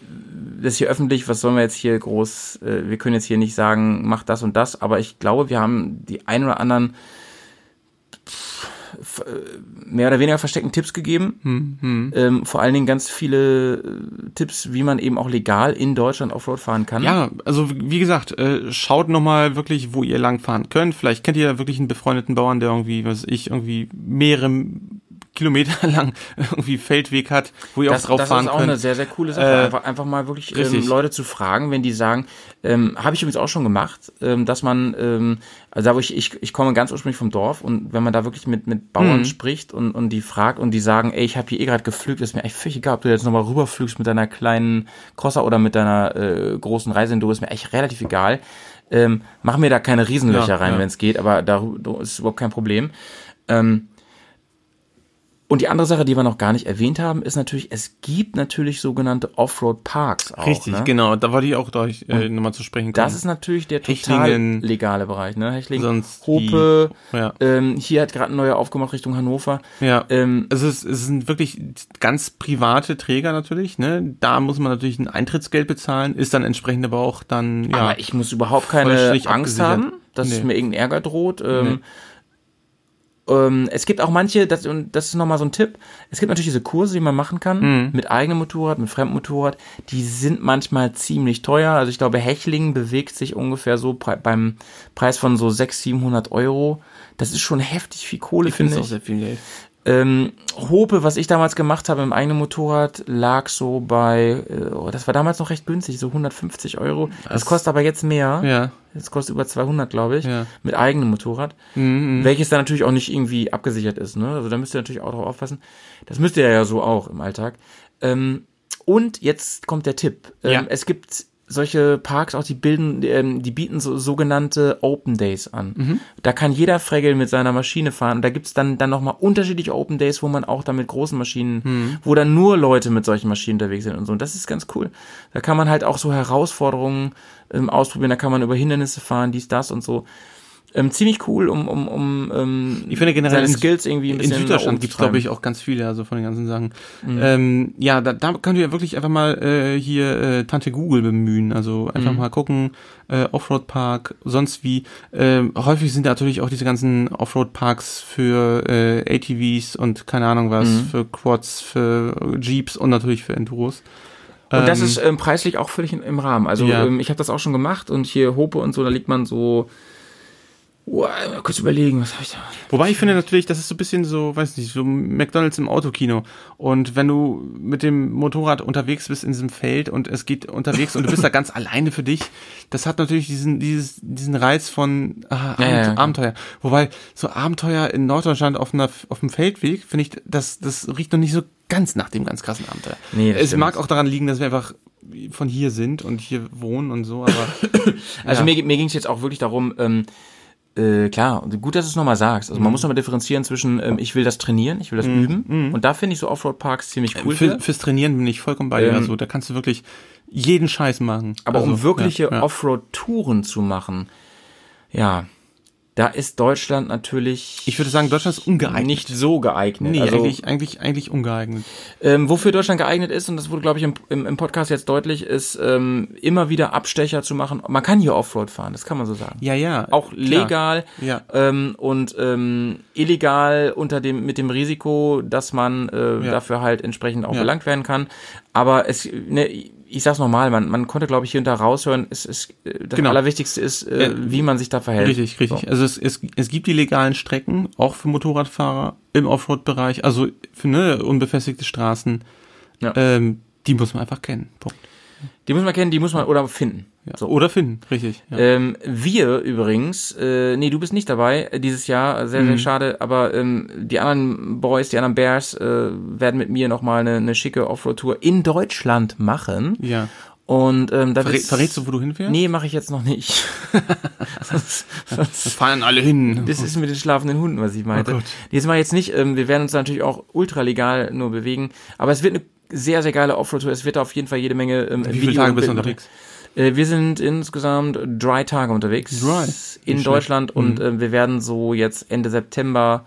das ist hier öffentlich, was sollen wir jetzt hier groß, äh, wir können jetzt hier nicht sagen, mach das und das, aber ich glaube, wir haben die ein oder anderen mehr oder weniger versteckten Tipps gegeben. Hm, Ähm, vor allen Dingen ganz viele äh, Tipps, wie man eben auch legal in Deutschland Offroad fahren kann. Ja, also wie gesagt, äh, schaut nochmal wirklich, wo ihr langfahren könnt. Vielleicht kennt ihr wirklich einen befreundeten Bauern, der irgendwie, was ich, irgendwie mehrere Kilometer lang irgendwie Feldweg hat, wo ihr das, auch drauf das fahren ist auch könnt. eine sehr, sehr coole Sache. Äh, einfach, einfach mal wirklich ähm. Leute zu fragen, wenn die sagen, ähm, habe ich übrigens auch schon gemacht, ähm, dass man, ähm, also da wo ich, ich, ich komme ganz ursprünglich vom Dorf und wenn man da wirklich mit, mit Bauern Mhm. spricht und, und die fragt und die sagen, ey, ich habe hier eh gerade geflügt, ist mir echt völlig egal, ob du jetzt nochmal rüberflügst mit deiner kleinen Crosser oder mit deiner äh, großen Reisenduro, ist mir echt relativ egal. Ähm, mach mir da keine Riesenlöcher Ja, rein, ja. wenn es geht, aber da ist überhaupt kein Problem. Ähm, und die andere Sache, die wir noch gar nicht erwähnt haben, ist natürlich, es gibt natürlich sogenannte Offroad-Parks auch. Richtig, ne? genau. Da wollte ich auch euch äh, nochmal zu sprechen kommen. Das ist natürlich der total Hechlingen, legale Bereich. Ne? Hechlingen, sonst Hope, die- ja. ähm, hier hat gerade ein neuer aufgemacht Richtung Hannover. Ja, Ähm, es, ist, es sind wirklich ganz private Träger natürlich. Ne? Da muss man natürlich ein Eintrittsgeld bezahlen, ist dann entsprechend aber auch dann ja. Aber ich muss überhaupt keine Angst haben, dass Nee. mir irgendein Ärger droht. Ähm, ähm, es gibt auch manche, das, und das ist nochmal so ein Tipp, es gibt natürlich diese Kurse, die man machen kann, Mhm. mit eigenem Motorrad, mit fremdem Motorrad, die sind manchmal ziemlich teuer. Also ich glaube, Hechlingen bewegt sich ungefähr so beim Preis von so 600, 700 Euro. Das ist schon heftig viel Kohle, ich finde finde es auch ich. sehr viel Geld. Ähm, Hope, was ich damals gemacht habe im eigenen Motorrad, lag so bei, äh, oh, das war damals noch recht günstig, so 150 Euro. Das, Das- kostet aber jetzt mehr. Ja. Das kostet über 200, glaube ich, Ja. mit eigenem Motorrad. Mhm. Welches dann natürlich auch nicht irgendwie abgesichert ist. Ne? Also da müsst ihr natürlich auch drauf aufpassen. Das müsst ihr ja so auch im Alltag. Ähm, und jetzt kommt der Tipp. Ähm, Ja. Es gibt solche Parks auch, die bilden, ähm, die bieten so sogenannte Open Days an. Mhm. Da kann jeder Fregel mit seiner Maschine fahren. Und da gibt's dann, dann nochmal unterschiedliche Open Days, wo man auch dann mit großen Maschinen, Mhm. wo dann nur Leute mit solchen Maschinen unterwegs sind und so. Und das ist ganz cool. Da kann man halt auch so Herausforderungen ähm, ausprobieren. Da kann man über Hindernisse fahren, dies, das und so. Ähm, ziemlich cool, um, um, um ähm, Ich finde generell seine in- Skills irgendwie ein In bisschen oben Süddeutschland zu gibt es, treiben. glaube ich, auch ganz viele, also von den ganzen Sachen. Ähm, ja, da, da könnt ihr wirklich einfach mal äh, hier äh, Tante Google bemühen. Also einfach mal gucken, äh, Offroad-Park, sonst wie. Ähm, häufig sind da natürlich auch diese ganzen Offroad-Parks für äh, ATVs und keine Ahnung was, für Quads, für Jeeps und natürlich für Enduros. Und das Ähm, ist ähm, preislich auch völlig in, im Rahmen. Also Ja. ähm, ich habe das auch schon gemacht und hier Hope und so, da liegt man so. Wow, kurz überlegen, was habe ich da? Wobei ich finde natürlich, das ist so ein bisschen so, weiß nicht, so McDonalds im Autokino. Und wenn du mit dem Motorrad unterwegs bist in diesem Feld und es geht unterwegs und du bist da ganz alleine für dich, das hat natürlich diesen, dieses, diesen Reiz von ah, Ja, Abend- ja. Abenteuer. Wobei so Abenteuer in Norddeutschland auf, einer, auf dem Feldweg, finde ich, das, das riecht noch nicht so ganz nach dem ganz krassen Abenteuer. Nee, es stimmt. mag auch daran liegen, dass wir einfach von hier sind und hier wohnen und so, aber Also Ja. mir, mir ging es jetzt auch wirklich darum, ähm, äh, klar, gut, dass du es nochmal sagst. Also Mhm. man muss nochmal differenzieren zwischen, ähm, ich will das trainieren, ich will das üben. Und da finde ich so Offroad-Parks ziemlich cool. für, für. fürs Trainieren bin ich vollkommen bei dir. Ähm, Also da kannst du wirklich jeden Scheiß machen. Aber also, um wirkliche ja, ja. Offroad-Touren zu machen, ja, da ist Deutschland natürlich Ich würde sagen, Deutschland ist ungeeignet. nicht so geeignet. Nee, also, eigentlich, eigentlich, eigentlich ungeeignet. Ähm, wofür Deutschland geeignet ist, und das wurde, glaube ich, im, im, im Podcast jetzt deutlich, ist ähm, immer wieder Abstecher zu machen. Man kann hier Offroad fahren, das kann man so sagen. Ja, ja. Auch klar. legal Ja. ähm, und ähm, illegal unter dem mit dem Risiko, dass man äh, Ja. dafür halt entsprechend auch Ja. belangt werden kann. Aber es, ne, ich sag's nochmal, man, man konnte, glaube ich, hier und da raushören, es ist äh, das Genau. Allerwichtigste ist, äh, Ja. wie man sich da verhält. Richtig, richtig. So. Also es, es, es gibt die legalen Strecken, auch für Motorradfahrer im Offroad-Bereich, also für ne, unbefestigte Straßen. Ja. Ähm, die muss man einfach kennen. Punkt. Die muss man kennen, die muss man oder finden. Ja. So. Oder finden, richtig. Ja. Ähm, wir übrigens, äh, nee, du bist nicht dabei dieses Jahr, sehr, sehr Mhm. schade, aber ähm, die anderen Boys, die anderen Bears äh, werden mit mir nochmal eine, eine schicke Offroad-Tour in Deutschland machen. ja. Und ähm, da wird's- verrätst du, wo du hinfährst? Nee, mache ich jetzt noch nicht. das, Das das, fahren alle hin. das ist mit den schlafenden Hunden, was ich meinte. Oh Gott. Ich jetzt nicht, ähm, wir werden uns natürlich auch ultralegal nur bewegen, aber es wird eine sehr, sehr geile Offroad-Tour. Es wird auf jeden Fall jede Menge ähm, Wie viele Video- Tage bist du unterwegs? Äh, wir sind insgesamt drei Tage unterwegs Drei. in Nicht Deutschland schlecht. Mhm. und äh, wir werden so jetzt Ende September,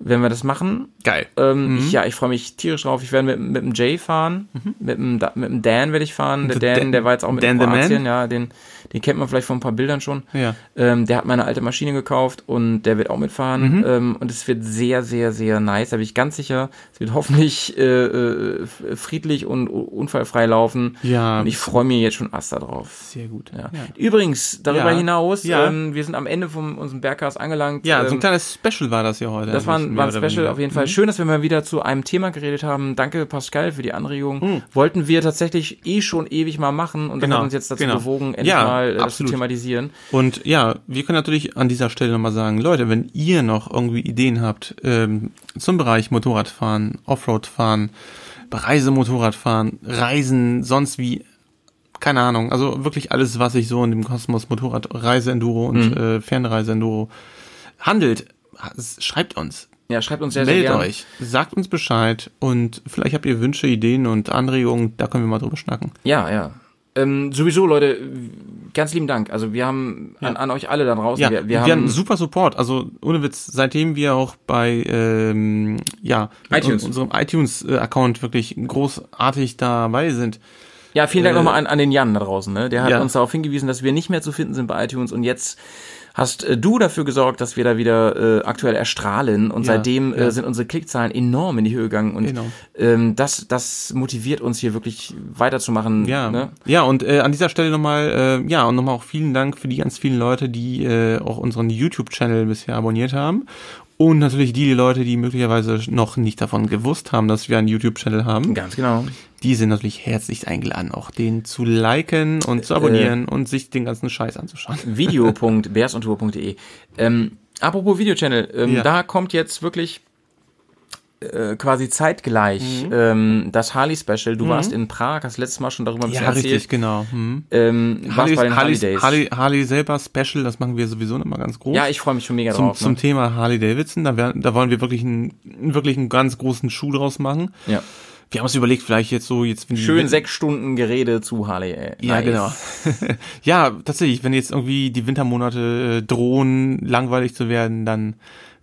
wenn wir das machen. Geil. Ähm, Mhm. ich, ja, ich freue mich tierisch drauf. Ich werde mit, mit dem Jay fahren, mit, dem, Da- mit dem Dan werde ich fahren. Der Dan, Dan- der war jetzt auch mit Dan in the Man? Kroatien, ja, den, den kennt man vielleicht von ein paar Bildern schon. Ja. Ähm, der hat meine alte Maschine gekauft und der wird auch mitfahren. Mhm. Ähm, und es wird sehr, sehr, sehr nice. Da bin ich ganz sicher. Es wird hoffentlich äh, äh, friedlich und unfallfrei laufen. Ja. Und ich freue mich jetzt schon Asta drauf. Sehr gut. Ja. Übrigens, darüber Ja. hinaus, Ja. Ähm, wir sind am Ende von unserem Bergcast angelangt. Ja, so ein ähm, kleines Special war das ja heute. das war ein, war ein Special auf jeden Fall. Schön, dass wir mal wieder zu einem Thema geredet haben. Danke, Pascal, für die Anregung. Mhm. Wollten wir tatsächlich eh schon ewig mal machen und Genau, hat uns jetzt dazu genau. bewogen, endlich Ja, mal das zu absolut. thematisieren. Und ja, wir können natürlich an dieser Stelle nochmal sagen, Leute, wenn ihr noch irgendwie Ideen habt ähm, zum Bereich Motorradfahren, Offroadfahren, Reisemotorradfahren, Reisen, sonst wie, keine Ahnung, also wirklich alles, was sich so in dem Kosmos Motorrad, Reise-Enduro und Mhm. äh, Fernreise-Enduro handelt, schreibt uns. Ja, schreibt uns sehr, sehr Meldet gerne. euch, sagt uns Bescheid und vielleicht habt ihr Wünsche, Ideen und Anregungen, da können wir mal drüber schnacken. Ja, ja. Ähm, sowieso, Leute, ganz lieben Dank. Also wir haben an, an euch alle da draußen. Ja, wir, wir, wir, haben hatten super Support. Also ohne Witz, seitdem wir auch bei ähm, ja iTunes. un- unserem iTunes-Account wirklich großartig dabei sind. Ja, vielen Dank Äh, nochmal an, an den Jan da draußen. Ne? Der hat ja. uns darauf hingewiesen, dass wir nicht mehr zu finden sind bei iTunes und jetzt hast äh, du dafür gesorgt, dass wir da wieder äh, aktuell erstrahlen und Ja, seitdem ja. äh, sind unsere Klickzahlen enorm in die Höhe gegangen und Genau. ähm, das, das motiviert uns hier wirklich weiterzumachen. Ja, Ne? ja und äh, an dieser Stelle nochmal, äh, ja, und nochmal auch vielen Dank für die ganz vielen Leute, die äh, auch unseren YouTube-Channel bisher abonniert haben. Und natürlich die Leute, die möglicherweise noch nicht davon gewusst haben, dass wir einen YouTube-Channel haben. Ganz genau. Die sind natürlich herzlich eingeladen, auch den zu liken und Äh, zu abonnieren und sich den ganzen Scheiß anzuschauen. video.bearsontour.de. Ähm, apropos Videochannel, ähm, Ja. da kommt jetzt wirklich äh, quasi zeitgleich Mhm. ähm, das Harley Special. Du warst in Prag, hast letztes Mal schon darüber ein bisschen Ja, erzählt. richtig, genau. Hm. Ähm, bei den Harley Harley. Harley, Harley selber Special, das machen wir sowieso immer ganz groß. ja, ich freue mich schon mega zum, drauf. zum ne? Thema Harley Davidson, da, wär, da wollen wir wirklich einen, wirklich einen ganz großen Schuh draus machen. Ja. Wir haben uns überlegt, vielleicht jetzt so, jetzt wenn Schön sechs Stunden Gerede zu Harley. Ey. Ja, Nice. genau. ja, tatsächlich, wenn jetzt irgendwie die Wintermonate äh, drohen, langweilig zu werden, dann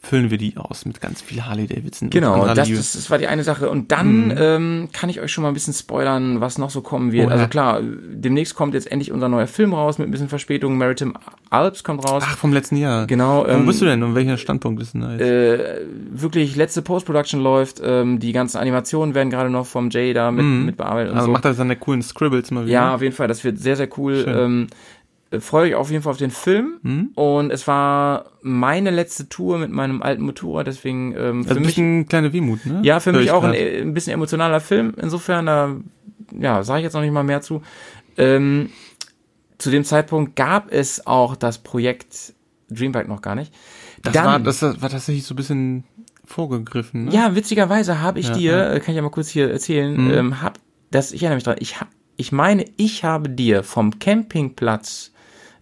füllen wir die aus mit ganz viel Harley Davidson. Genau, das, das, das war die eine Sache. Und dann ähm, kann ich euch schon mal ein bisschen spoilern, was noch so kommen wird. Oh. Also klar, demnächst kommt jetzt endlich unser neuer Film raus mit ein bisschen Verspätung. Maritime Alps kommt raus. Ach, vom letzten Jahr. Genau, Wo ähm, bist du denn und welcher Standpunkt ist denn da jetzt? äh, wirklich letzte Post-Production läuft. Ähm, die ganzen Animationen werden gerade noch vom Jay da mit, mit bearbeitet und also so. macht er seine coolen Scribbles mal wieder? Ja, auf jeden Fall. Das wird sehr, sehr cool. Ähm, äh, freue euch auf jeden Fall auf den Film. Mhm. Und es war meine letzte Tour mit meinem alten Motorrad, deswegen ähm, Also für ein mich, bisschen kleine Wehmut, ne? ja, für Hör mich ich auch ein, äh, ein bisschen emotionaler Film. Insofern, da, ja, sage ich jetzt noch nicht mal mehr zu. Ähm, zu dem Zeitpunkt gab es auch das Projekt Dreambike noch gar nicht. Das, Dann- war, das war tatsächlich so ein bisschen vorgegriffen, ne? Ja, witzigerweise habe ich Ja, dir, ja. äh, kann ich ja mal kurz hier erzählen, Mhm. ähm, hab, das, ich erinnere mich dran, ich ich meine, ich habe dir vom Campingplatz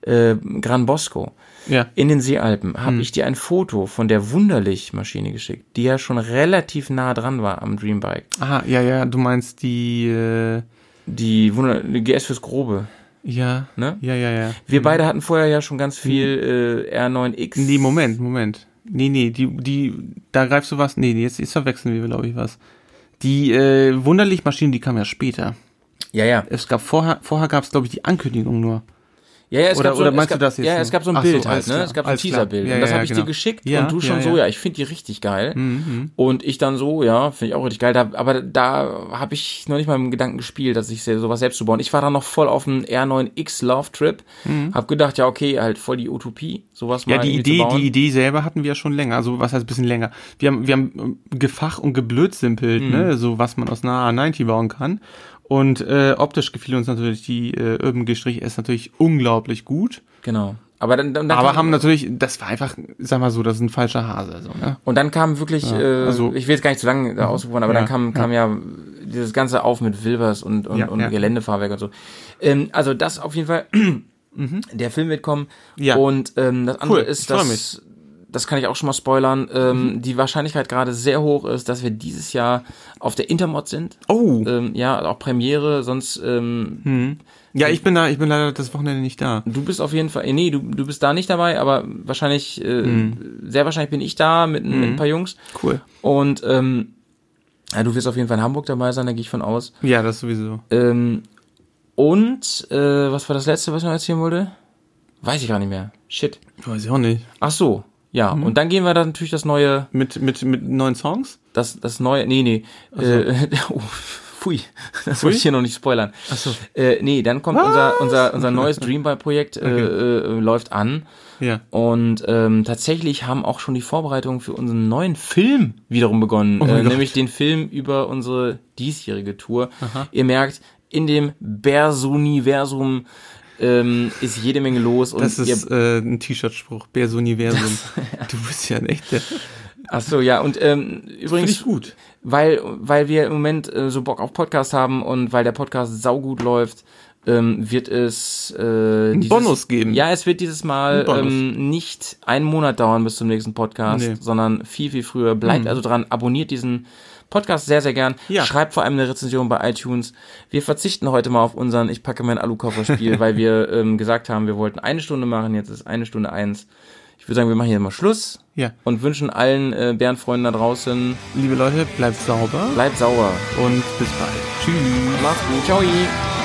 äh, Gran Bosco Ja. in den Seealpen, habe Hm. ich dir ein Foto von der Wunderlich-Maschine geschickt, die ja schon relativ nah dran war am Dreambike. Ah, ja, ja, du meinst die, äh, Die, Wunder die GS fürs Grobe. ja, Ne? ja, ja, ja. Wir beide hatten vorher ja schon ganz viel äh, R9X. Nee, Moment, Moment. Nee, nee, die, die, da greifst du was. Nee, jetzt, jetzt verwechseln wir, glaube ich, was. Die äh, wunderlich Maschine, die kam ja später. Ja, ja. Es gab vorher, vorher gab es, glaube ich, die Ankündigung nur. Ja, ja, es Oder- gab so, oder meinst gab, du das jetzt Ja, es gab so ein Ach so, Bild halt, alles ne? klar, Es gab so ein. Teaserbild. Ja, und das ja, habe ich genau. dir geschickt Ja, und du schon ja, so, ja. ich finde die richtig geil. Mhm. Und ich dann so, ja, finde ich auch richtig geil. Da, aber da habe ich noch nicht mal im Gedanken gespielt, dass ich sowas selbst zu bauen. Ich war dann noch voll auf dem R9X Love Trip. Hab gedacht, ja, okay, halt voll die Utopie, sowas Mhm. Ja, mal die Idee, die Idee selber hatten wir ja schon länger. Also was heißt ein bisschen länger? Wir haben, wir haben äh, gefach und geblödsimpelt, Mhm. ne, so was man aus einer A90 bauen kann. Und äh, optisch gefiel uns natürlich die äh, Urban G-S natürlich unglaublich gut. Genau. Aber dann, dann, dann Aber haben natürlich, das war einfach, sag mal so, das ist ein falscher Hase, so, ne? und dann kam wirklich, äh, also- ich will jetzt gar nicht zu lange da ausrufen, aber dann Ja, kam, kam ja. dieses ganze auf mit Wilbers und, und, Ja, und ja. Geländefahrwerk und so. Ähm, also das auf jeden Fall. Der Film wird kommen. Mhm. Ja. Und ähm, das andere Cool, ist, dass das kann ich auch schon mal spoilern, ähm, Mhm. die Wahrscheinlichkeit gerade sehr hoch ist, dass wir dieses Jahr auf der Intermod sind. Oh, Ähm, ja, auch Premiere, sonst ähm, ja, ich bin da, ich bin leider das Wochenende nicht da. du bist auf jeden Fall, äh, nee, du, du bist da nicht dabei, aber wahrscheinlich, äh, Mhm. sehr wahrscheinlich bin ich da mit, mit ein paar Jungs. Cool. Und ähm, ja, du wirst auf jeden Fall in Hamburg dabei sein, da gehe ich von aus. Ja, das sowieso. Ähm, und äh, was war das letzte, was ich noch erzählen wollte? Weiß ich gar nicht mehr. Shit. Weiß ich auch nicht. Ach so, ja. Mhm. Und dann gehen wir dann natürlich das neue, Mit, mit, mit neuen Songs? das, das neue, nee, nee. Äh, oh, pfui, das wollte ich hier noch nicht spoilern. Ach so. Äh, nee, dann kommt unser, unser, unser neues Dreamball-Projekt, äh, äh, läuft an. Ja. Und ähm, tatsächlich haben auch schon die Vorbereitungen für unseren neuen Film wiederum begonnen. Oh äh, nämlich den Film über unsere diesjährige Tour. Ihr merkt, in dem Bears-Universum ähm, ist jede Menge los. Und Das ihr, ist äh, ein T-Shirt-Spruch. Bärs Universum. Du bist ja ein echter. ach so, ja. Und ähm, übrigens, ich gut. weil, weil wir im Moment äh, so Bock auf Podcast haben und weil der Podcast saugut läuft, ähm, wird es äh, dieses, Bonus geben. Ja, es wird dieses Mal ähm, nicht einen Monat dauern bis zum nächsten Podcast, Nee. sondern viel, viel früher. Bleibt also dran, abonniert diesen Podcast sehr, sehr gern. Ja. Schreibt vor allem eine Rezension bei iTunes. Wir verzichten heute mal auf unseren Ich packe mein Alukoffer-Spiel, weil wir ähm, gesagt haben, wir wollten eine Stunde machen, jetzt ist eine Stunde eins. Ich würde sagen, wir machen hier mal Schluss Ja. und wünschen allen äh, Bärenfreunden da draußen, Liebe Leute, bleibt sauber bleibt sauer. und bis bald. Tschüss. Macht's gut. Ciao.